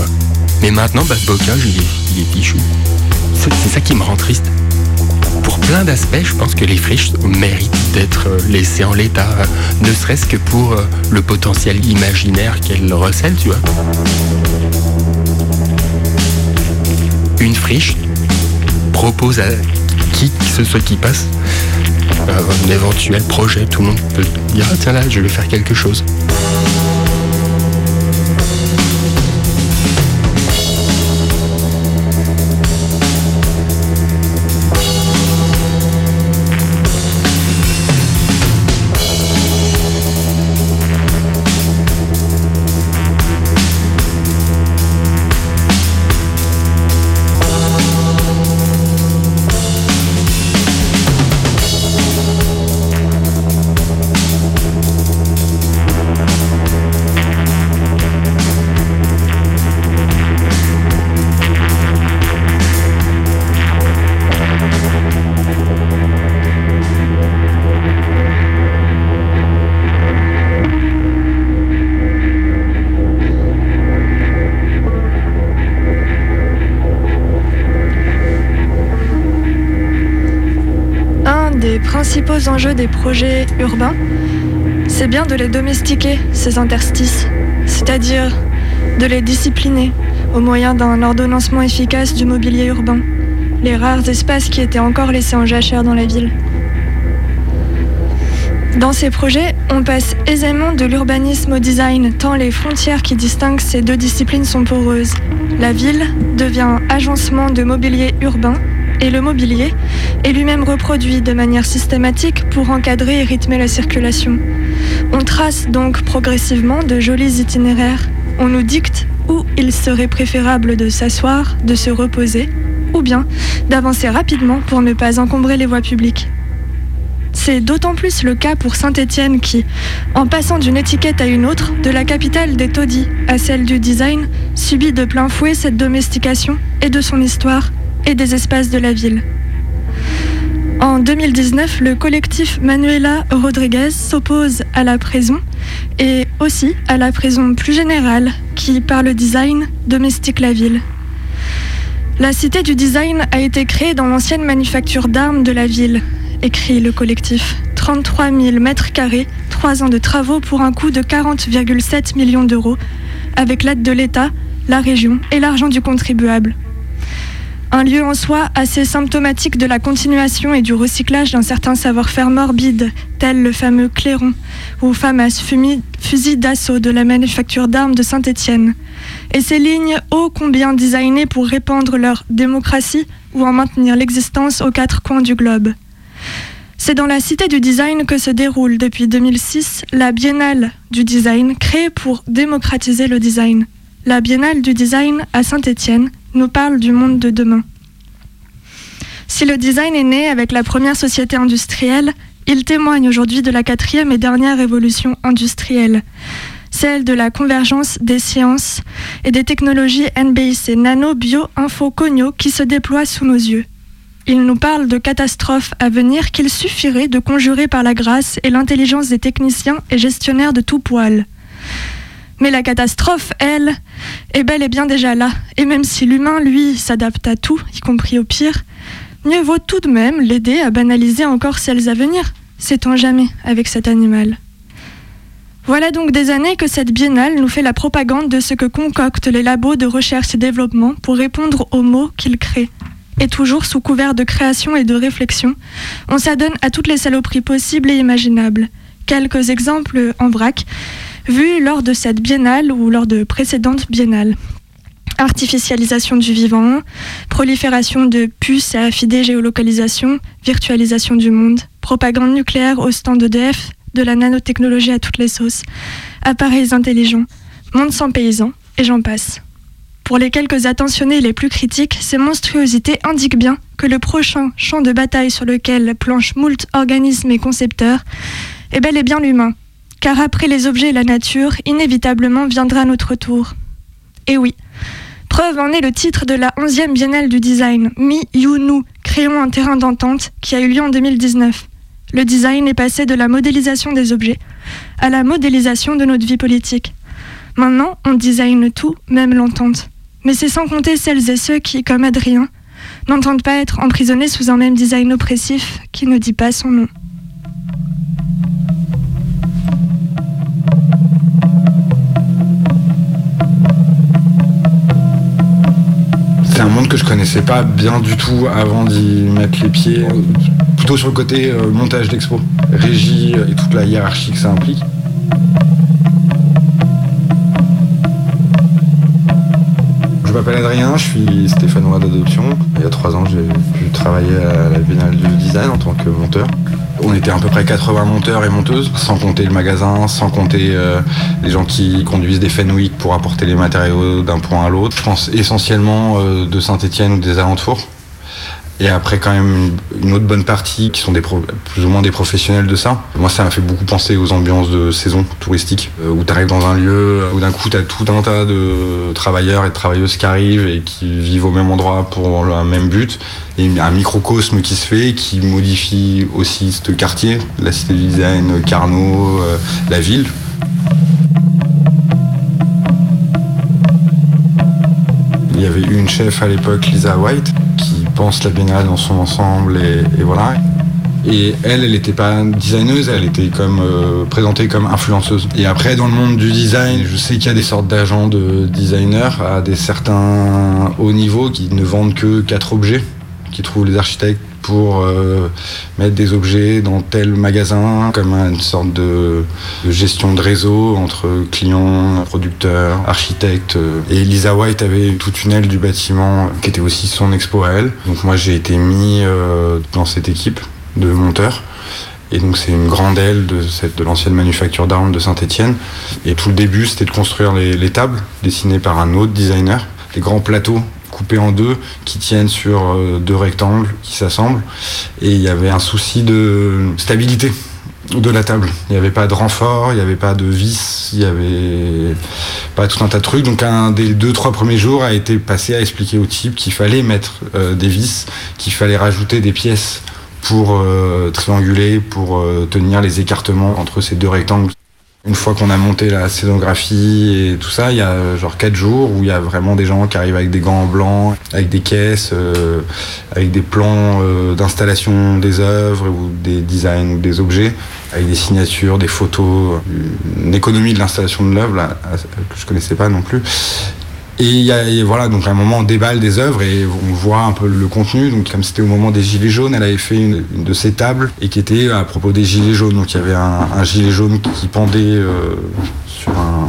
Mais maintenant, ce bocage, il est, il fichu. C'est c'est ça qui me rend triste. pour plein d'aspects, je pense que les friches méritent d'être euh, laissées en l'état, euh, ne serait-ce que pour euh, le potentiel imaginaire qu'elles recèlent, tu vois. Une friche propose à qui que ce soit qui passe un éventuel projet. Tout le monde peut dire ah, tiens là, je vais faire quelque chose. Principaux enjeux des projets urbains, c'est bien de les domestiquer, ces interstices, c'est-à-dire de les discipliner au moyen d'un ordonnancement efficace du mobilier urbain, les rares espaces qui étaient encore laissés en jachère dans la ville. Dans ces projets, on passe aisément de l'urbanisme au design, tant les frontières qui distinguent ces deux disciplines sont poreuses. La ville devient agencement de mobilier urbain et le mobilier est lui-même reproduit de manière systématique pour encadrer et rythmer la circulation. On trace donc progressivement de jolis itinéraires. On nous dicte où il serait préférable de s'asseoir, de se reposer, ou bien d'avancer rapidement pour ne pas encombrer les voies publiques. C'est d'autant plus le cas pour Saint-Étienne qui, en passant d'une étiquette à une autre, de la capitale des taudis à celle du design, subit de plein fouet cette domestication et de son histoire et des espaces de la ville. En 2019, le collectif Manuela Rodriguez s'oppose à la prison et aussi à la prison plus générale qui, par le design, domestique la ville. La cité du design a été créée dans l'ancienne manufacture d'armes de la ville, écrit le collectif. 33 000 mètres carrés, 3 ans de travaux pour un coût de 40,7 millions d'euros, avec l'aide de l'État, la région et l'argent du contribuable. Un lieu en soi assez symptomatique de la continuation et du recyclage d'un certain savoir-faire morbide, tel le fameux clairon ou FAMAS, fusil d'assaut de la manufacture d'armes de Saint-Étienne. Et ces lignes ô combien designées pour répandre leur démocratie ou en maintenir l'existence aux quatre coins du globe. C'est dans la Cité du Design que se déroule depuis 2006 la Biennale du Design, créée pour démocratiser le design. La Biennale du Design à Saint-Étienne nous parle du monde de demain. Si le design est né avec la première société industrielle, il témoigne aujourd'hui de la quatrième et dernière révolution industrielle, celle de la convergence des sciences et des technologies NBIC, nano, bio, info, cogno, qui se déploient sous nos yeux. Il nous parle de catastrophes à venir qu'il suffirait de conjurer par la grâce et l'intelligence des techniciens et gestionnaires de tout poil. Mais la catastrophe, elle, est bel et bien déjà là. Et même si l'humain, lui, s'adapte à tout, y compris au pire, mieux vaut tout de même l'aider à banaliser encore celles à venir. Sait-on jamais avec cet animal Voilà donc des années que cette biennale nous fait la propagande de ce que concoctent les labos de recherche et développement pour répondre aux mots qu'ils créent. Et toujours sous couvert de création et de réflexion, on s'adonne à toutes les saloperies possibles et imaginables. Quelques exemples en vrac, vus lors de cette biennale ou lors de précédentes biennales. Artificialisation du vivant, prolifération de puces à fidé géolocalisation, virtualisation du monde, propagande nucléaire au stand d'EDF, de la nanotechnologie à toutes les sauces, appareils intelligents, monde sans paysans, et j'en passe. Pour les quelques attentionnés les plus critiques, ces monstruosités indiquent bien que le prochain champ de bataille sur lequel planchent moult organismes et concepteurs est bel et bien l'humain, car après les objets et la nature, inévitablement viendra notre tour. Et oui, preuve en est le titre de la 11e biennale du design, Mi You Nu, créons un terrain d'entente, qui a eu lieu en 2019. Le design est passé de la modélisation des objets à la modélisation de notre vie politique. Maintenant, on design tout, même l'entente. Mais c'est sans compter celles et ceux qui, comme Adrien, n'entendent pas être emprisonnés sous un même design oppressif qui ne dit pas son nom. Un monde que je connaissais pas bien du tout avant d'y mettre les pieds. Plutôt sur le côté euh, montage d'expo, régie et toute la hiérarchie que ça implique. M'appelle Adrien, je suis stéphanois d'adoption. Il y a trois ans, j'ai pu travailler à la Biennale du Design en tant que monteur. On était à peu près 80 monteurs et monteuses, sans compter le magasin, sans compter euh, les gens qui conduisent des Fenwick pour apporter les matériaux d'un point à l'autre. Je pense essentiellement euh, de Saint-Etienne ou des alentours. Et après quand même une autre bonne partie qui sont plus ou moins des professionnels de ça. Moi ça m'a fait beaucoup penser aux ambiances de saison touristique euh, où tu arrives dans un lieu où d'un coup tu as tout un tas de travailleurs et de travailleuses qui arrivent et qui vivent au même endroit pour le même but. Et un microcosme qui se fait qui modifie aussi ce quartier, la cité du design, Carnot, euh, la ville. Il y avait une chef à l'époque, Lisa White, pense la biennale dans son ensemble et, voilà. Et elle, elle n'était pas designeuse, elle était comme euh, présentée comme influenceuse. Et après, dans le monde du design, je sais qu'il y a des sortes d'agents de designers à des certains hauts niveaux qui ne vendent que quatre objets, qui trouvent les architectes pour euh, mettre des objets dans tel magasin, comme une sorte de, gestion de réseau entre clients, producteurs, architectes. Et Lisa White avait toute une aile du bâtiment qui était aussi son expo à elle. Donc moi j'ai été mis euh, dans cette équipe de monteurs. Et donc c'est une grande aile de, cette, de l'ancienne manufacture d'armes de Saint-Etienne. Et tout le début c'était de construire les, les tables dessinées par un autre designer, des grands plateaux coupés en deux qui tiennent sur euh, deux rectangles qui s'assemblent. Et il y avait un souci de stabilité de la table. Il n'y avait pas de renfort, il n'y avait pas de vis, il n'y avait pas tout un tas de trucs. Donc un des deux, trois premiers jours a été passé à expliquer au type qu'il fallait mettre euh, des vis, qu'il fallait rajouter des pièces pour euh, trianguler, pour tenir les écartements entre ces deux rectangles. Une fois qu'on a monté la scénographie et tout ça, il y a euh, genre quatre jours où il y a vraiment des gens qui arrivent avec des gants blancs, avec des caisses, euh, avec des plans euh, d'installation des œuvres ou des designs ou des objets, avec des signatures, des photos, une économie de l'installation de l'œuvre que je connaissais pas non plus. Et voilà, donc à un moment on déballe des œuvres et on voit un peu le contenu. Donc comme c'était au moment des gilets jaunes, elle avait fait une, de ces tables et qui était à propos des gilets jaunes. Donc il y avait un, gilet jaune qui pendait euh, sur un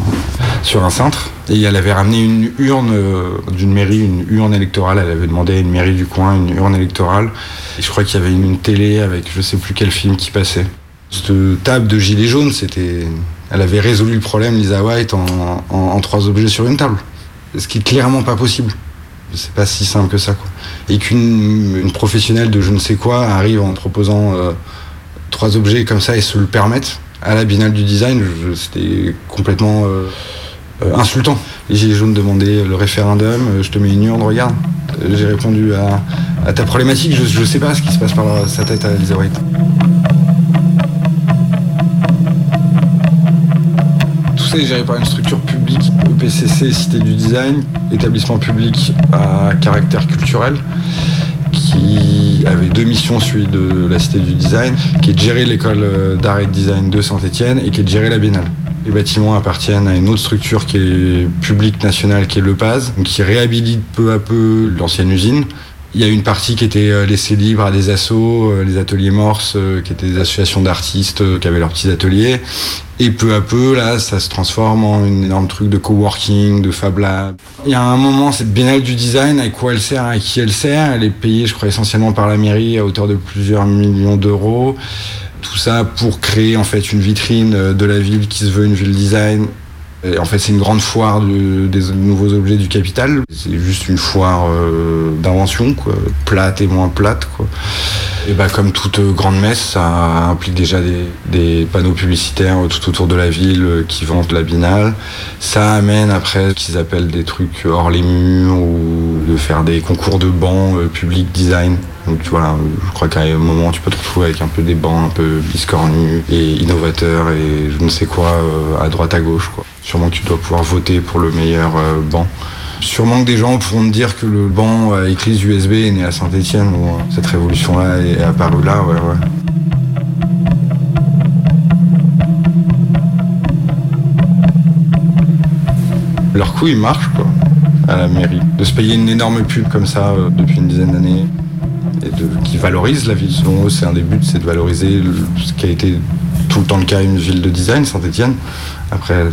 sur un cintre et elle avait ramené une urne euh, d'une mairie, une urne électorale. Elle avait demandé à une mairie du coin une urne électorale. Et je crois qu'il y avait une, télé avec je sais plus quel film qui passait. Cette table de gilets jaunes, c'était, elle avait résolu le problème Lisa White en trois objets sur une table ce qui est clairement pas possible. C'est pas si simple que ça. Quoi. Et qu'une une professionnelle de je ne sais quoi arrive en proposant euh, trois objets comme ça et se le permettre à la binale du design, c'était complètement euh, euh, insultant. Les Gilets jaunes demandaient le référendum, euh, je te mets une urne, regarde. J'ai répondu à, ta problématique, je, je sais pas ce qui se passe par sa tête à Lisa Géré par une structure publique, EPCC, Cité du Design, établissement public à caractère culturel, qui avait deux missions, celui de la Cité du Design, qui est de gérer l'école euh, d'art et de design de Saint-Etienne et qui est de gérer la Biennale. Les bâtiments appartiennent à une autre structure qui est publique nationale, qui est le PAS, qui réhabilite peu à peu l'ancienne usine. Il y a une partie qui était euh, laissée libre à des assos, euh, les ateliers Morse, euh, qui étaient des associations d'artistes qui avaient leurs petits ateliers. Et peu à peu, là, ça se transforme en une énorme truc de coworking, de Fab Lab. Il y a un moment, cette biennale du design, à quoi elle sert, à qui elle sert? Elle est payée, je crois, essentiellement par la mairie à hauteur de plusieurs millions d'euros. Tout ça pour créer, en fait, une vitrine de la ville qui se veut une ville design. En fait, c'est une grande foire de- des nouveaux objets du capital. C'est juste une foire euh, d'invention. Plate et moins plate. Et bah, comme toute euh, grande messe, ça implique déjà des, panneaux publicitaires tout autour de la ville euh, qui vantent la binale. Ça amène après ce qu'ils appellent des trucs hors les murs ou de faire des concours de bancs euh, public design. Donc voilà, je crois qu'à un moment tu peux te retrouver avec un peu des bancs un peu biscornus et innovateurs et je ne sais quoi à droite à gauche. Sûrement que tu dois pouvoir voter pour le meilleur banc. Sûrement que des gens pourront me dire que le banc à éclise USB est né à Saint-Etienne, ou euh, cette révolution-là est apparue là, ouais, ouais. Leur coup, il marche, quoi, à la mairie. De se payer une énorme pub comme ça euh, depuis une dizaine d'années et de, qui valorise la ville. Selon eux, c'est un des buts, c'est de valoriser ce qui a été tout le temps le cas une ville de design, Saint-Etienne. Après,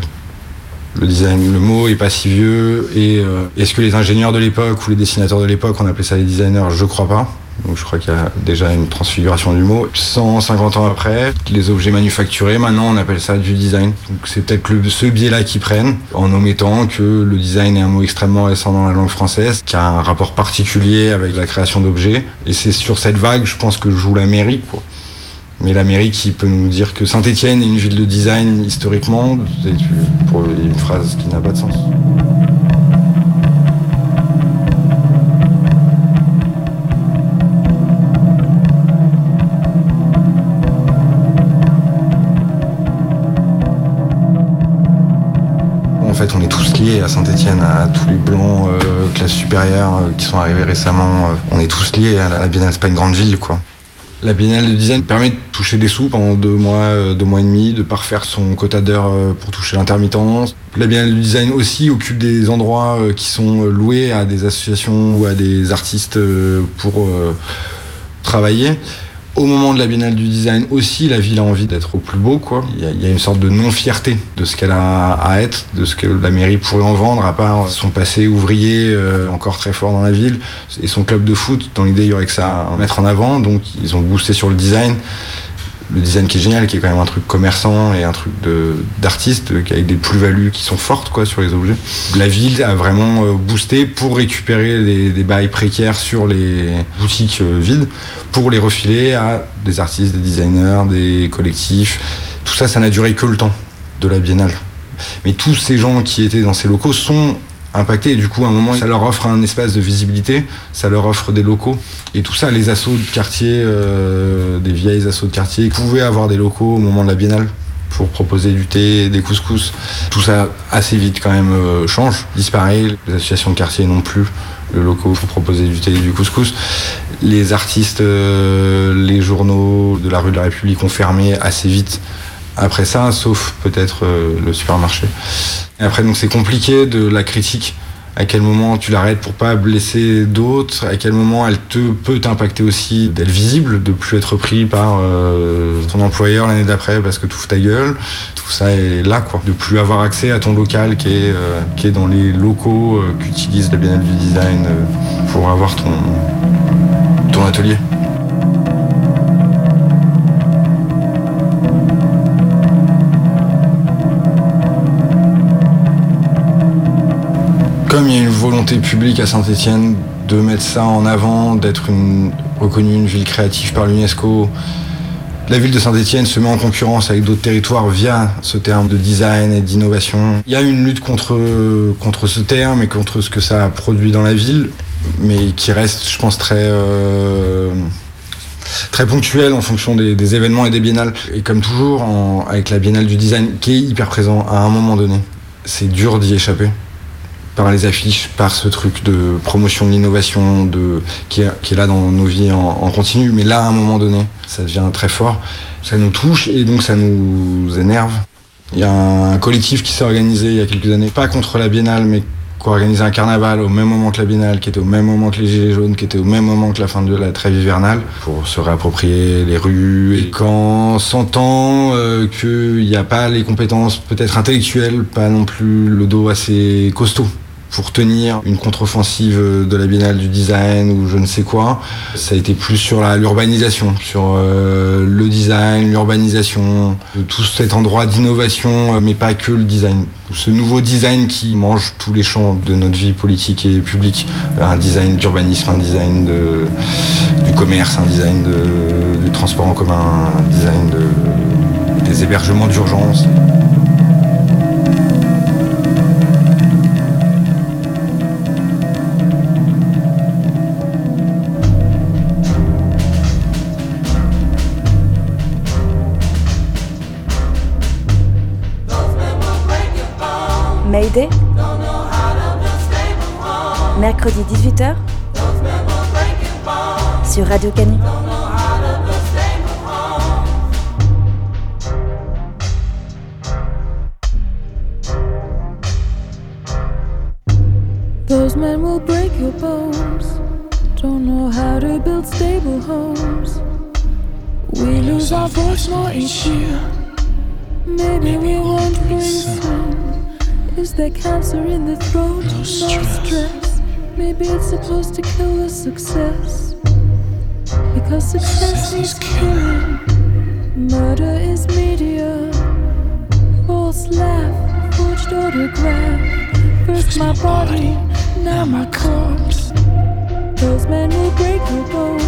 le design, le mot est pas si vieux. Et euh, est-ce que les ingénieurs de l'époque ou les dessinateurs de l'époque, on appelait ça les designers Je crois pas. Donc je crois qu'il y a déjà une transfiguration du mot. 150 ans après, les objets manufacturés, maintenant on appelle ça du design. Donc c'est peut-être ce biais-là qu'ils prennent, en omettant que le design est un mot extrêmement récent dans la langue française, qui a un rapport particulier avec la création d'objets. Et c'est sur cette vague, je pense, que joue la mairie. Quoi. Mais la mairie qui peut nous dire que Saint-Etienne est une ville de design historiquement, c'est une phrase qui n'a pas de sens. En fait, on est tous liés à Saint-Etienne, à tous les blancs, euh, classe supérieure, euh, qui sont arrivés récemment. euh, on est tous liés à la, la Biennale, c'est pas une grande ville, quoi. La Biennale de design permet de toucher des sous pendant deux mois, euh, deux mois et demi, de parfaire son quota d'heures euh, pour toucher l'intermittence. La Biennale du design aussi occupe des endroits euh, qui sont loués à des associations ou à des artistes pour travailler. Au moment de la Biennale du design aussi, la ville a envie d'être au plus beau, quoi. Il y a, une sorte de non-fierté de ce qu'elle a à être, de ce que la mairie pourrait en vendre, à part son passé ouvrier euh, encore très fort dans la ville et son club de foot. Dans l'idée, il y aurait que ça à mettre en avant, donc ils ont boosté sur le design. Le design qui est génial, qui est quand même un truc commerçant et un truc de- d'artiste, euh, avec des plus-values qui sont fortes quoi sur les objets. La ville a vraiment euh, boosté pour récupérer des, des bails précaires sur les boutiques euh, vides, pour les refiler à des artistes, des designers, des collectifs. Tout ça, ça n'a duré que le temps de la biennale. Mais tous ces gens qui étaient dans ces locaux sont impactés et du coup à un moment ça leur offre un espace de visibilité, ça leur offre des locaux et tout ça les assos de quartier, euh, des vieilles assos de quartier pouvaient avoir des locaux au moment de la biennale pour proposer du thé, des couscous. Tout ça assez vite quand même euh, change, disparaît. Les associations de quartier non plus le locaux pour proposer du thé et du couscous. Les artistes, euh, les journaux de la rue de la République ont fermé assez vite après ça, sauf peut-être euh, le supermarché. Et après, donc c'est compliqué de la critique. À quel moment tu l'arrêtes pour pas blesser d'autres? À quel moment elle te peut t'impacter aussi d'être visible, de plus être pris par euh, ton employeur l'année d'après parce que tu ouvres ta gueule? Tout ça est là, quoi. De plus avoir accès à ton local qui est, euh, dans les locaux qu'utilise la Biennale du Design pour avoir ton atelier. Volonté publique à Saint-Etienne de mettre ça en avant, d'être reconnue une ville créative par l'UNESCO, la ville de Saint-Etienne se met en concurrence avec d'autres territoires via ce terme de design et d'innovation. Il y a une lutte contre, contre ce terme et contre ce que ça produit dans la ville, mais qui reste, je pense, très, euh, très ponctuel en fonction des, événements et des biennales. Et comme toujours, avec la biennale du design qui est hyper présent à un moment donné, c'est dur d'y échapper par les affiches, par ce truc de promotion de l'innovation, qui est, là dans nos vies en, continu. Mais là, à un moment donné, ça devient très fort. Ça nous touche et donc ça nous énerve. Il y a un collectif qui s'est organisé il y a quelques années, pas contre la Biennale, mais qui a organisé un carnaval au même moment que la Biennale, qui était au même moment que les Gilets jaunes, qui était au même moment que la fin de la trêve hivernale, pour se réapproprier les rues. Et quand s'entend euh, qu'il n'y a pas les compétences peut-être intellectuelles, pas non plus le dos assez costaud pour tenir une contre-offensive de la Biennale du design ou je ne sais quoi. Ça a été plus sur l'urbanisation, sur euh, le design, l'urbanisation, de tout cet endroit d'innovation, euh, mais pas que le design. Ce nouveau design qui mange tous les champs de notre vie politique et publique. Un design d'urbanisme, un design de, du commerce, un design de- du transport en commun, un design de, des hébergements d'urgence. Mayday mercredi 18h sur Radio Canu. Those men will break your bones. Don't know how to build stable homes. We lose our voice more each year. Maybe we won't soon. Is there cancer in the throat? No stress. Maybe it's supposed to kill the success. Because success is killing. Murder is media. False laugh, forged autograph. First my body, now my corpse. Those men will break your bones.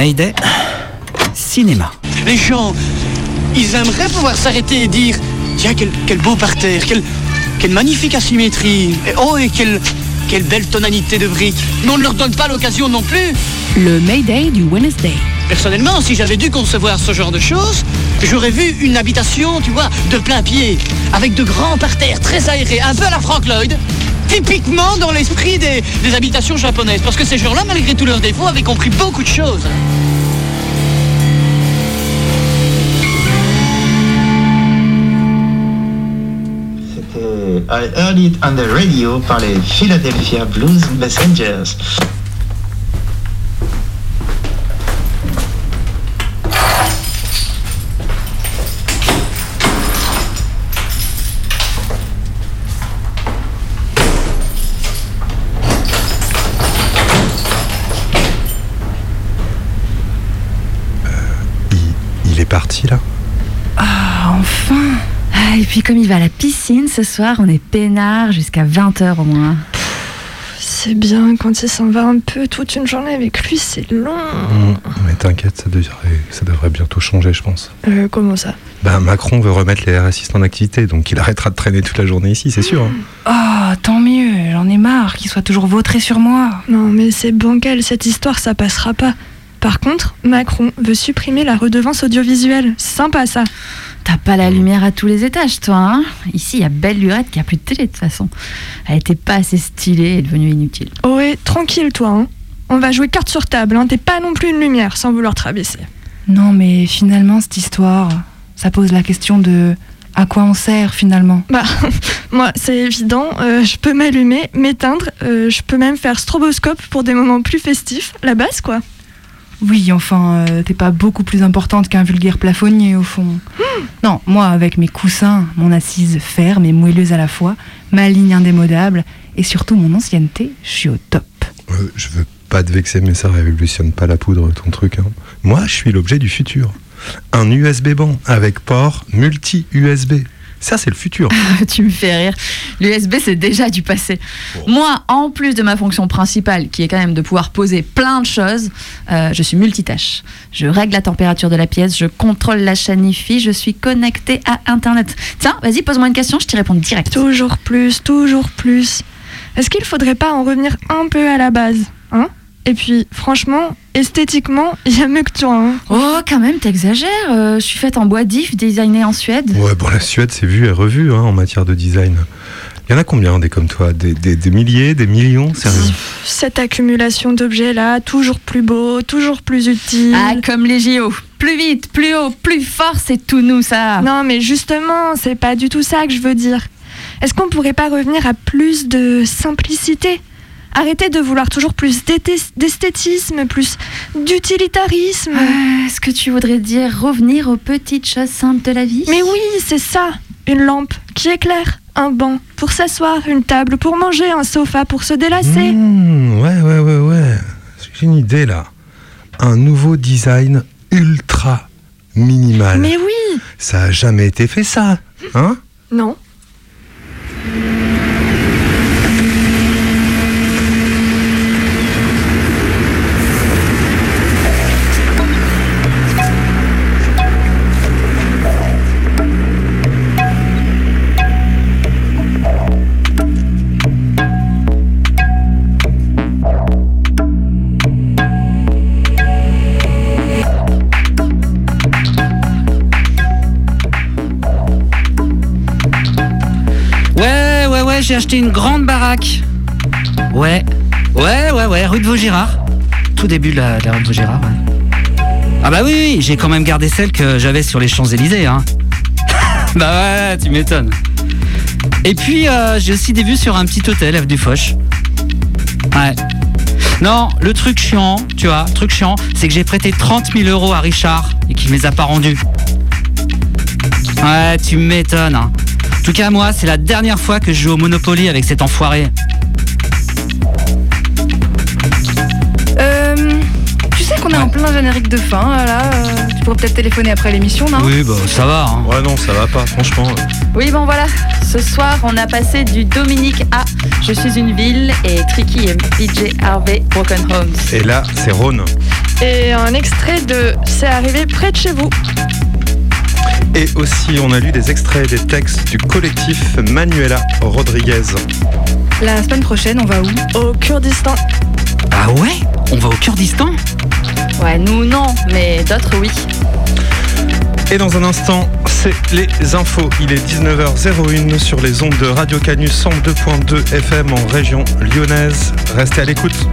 Mayday, cinéma. Les gens, ils aimeraient pouvoir s'arrêter et dire Tiens, quel, quel beau parterre, quelle, quelle magnifique asymétrie, et oh, et quelle, quelle belle tonalité de briques. Mais on ne leur donne pas l'occasion non plus. Le Mayday du Wednesday. Personnellement, si j'avais dû concevoir ce genre de choses, j'aurais vu une habitation, tu vois, de plein pied, avec de grands parterres très aérés, un peu à la Frank Lloyd, typiquement dans l'esprit des, des habitations japonaises. Parce que ces gens-là, malgré tous leurs défauts, avaient compris beaucoup de choses. C'était I Heard It on the Radio par les Philadelphia Blues Messengers. Ce soir, on est peinard jusqu'à 20h au moins. C'est bien quand il s'en va un peu toute une journée avec lui, c'est long. Mmh, Mais t'inquiète, ça devrait, ça devrait bientôt changer, je pense. Euh, comment ça? Ben, Macron veut remettre les RSistes en activité, donc il arrêtera de traîner toute la journée ici, c'est sûr. hein. Oh, tant mieux, j'en ai marre qu'il soit toujours vautré sur moi. Non, mais c'est bancal, cette histoire, ça passera pas. Par contre, Macron veut supprimer la redevance audiovisuelle. C'est sympa ça. T'as pas la lumière à tous les étages, toi, hein Ici, il y a Belle Lurette qui a plus de télé, de toute façon. Elle était pas assez stylée et est devenue inutile. Oh ouais, tranquille toi. Hein. On va jouer carte sur table. Hein. T'es pas non plus une lumière, sans vouloir te rabaisser. Non, mais finalement, cette histoire, ça pose la question de à quoi on sert finalement Bah, moi, c'est évident. euh, je peux m'allumer, m'éteindre. euh, je peux même faire stroboscope pour des moments plus festifs. La base, quoi. Oui, enfin, euh, t'es pas beaucoup plus importante qu'un vulgaire plafonnier au fond. Non, moi, avec mes coussins, mon assise ferme et moelleuse à la fois, ma ligne indémodable et surtout mon ancienneté, je suis au top. Euh, je veux pas te vexer, mais ça révolutionne pas la poudre, ton truc. hein. Moi, je suis l'objet du futur. Un USB banc avec port multi-USB. Ça, c'est le futur. tu me fais rire. L'USB, c'est déjà du passé. Moi, en plus de ma fonction principale, qui est quand même de pouvoir poser plein de choses, euh, je suis multitâche. Je règle la température de la pièce, je contrôle la chaîne IFI, je suis connectée à Internet. Tiens, vas-y, pose-moi une question, je t'y réponds direct. Toujours plus, toujours plus. Est-ce qu'il faudrait pas en revenir un peu à la base hein? Et puis, franchement, esthétiquement, il y a mieux que toi. Hein Oh, quand même, t'exagères. euh, je suis faite en bois d'if, designée en Suède. Ouais, bon, la Suède, c'est vu et revu hein, en matière de design. Il y en a combien des comme toi? Des, des- des milliers, des millions Sérieux Cette accumulation d'objets-là, toujours plus beau, toujours plus utile. Ah, comme les JO. Plus vite, plus haut, plus fort, c'est tout nous, ça. Non, mais justement, c'est pas du tout ça que je veux dire. Est-ce qu'on pourrait pas revenir à plus de simplicité? Arrêter de vouloir toujours plus d'esthétisme, plus d'utilitarisme. Ah, Est-ce que tu voudrais dire revenir aux petites choses simples de la vie? Mais oui, c'est ça. Une lampe qui éclaire, un banc pour s'asseoir, une table pour manger, un sofa pour se délasser. Mmh, ouais, ouais, ouais, ouais. J'ai une idée là. Un nouveau design ultra minimal. Mais oui Ça a jamais été fait ça, hein? Non. J'ai acheté une grande baraque. Ouais, ouais, ouais, ouais, rue de Vaugirard. Tout début de la, rue de Vaugirard. Ah bah oui, oui, j'ai quand même gardé celle que j'avais sur les Champs-Élysées, hein. bah ouais, tu m'étonnes. Et puis, euh, j'ai aussi des vues sur un petit hôtel, du Foch. Ouais. Non, le truc chiant, tu vois, truc chiant, c'est que j'ai prêté 30 000 euros à Richard et qu'il me les a pas rendus. Ouais, tu m'étonnes. hein. En tout cas, moi, c'est la dernière fois que je joue au Monopoly avec cet enfoiré. Euh, tu sais qu'on est en plein générique de fin, là. euh, tu pourrais peut-être téléphoner après l'émission, non? Oui, bah ça va. Hein. Ouais, non, ça va pas, franchement. Oui, bon voilà. Ce soir, on a passé du Dominique à Je suis une ville et Tricky et DJ Harvey Broken Homes. Et là, c'est Rhône. Et un extrait de C'est arrivé près de chez vous. Et aussi, on a lu des extraits des textes du collectif Manuela Rodriguez. La semaine prochaine, on va où? Au Kurdistan. Ah ouais? On va au Kurdistan? Ouais, nous non, mais d'autres oui. Et dans un instant, c'est les infos. Il est 19h01 sur les ondes de Radio Canus 102.2 FM en région lyonnaise. Restez à l'écoute.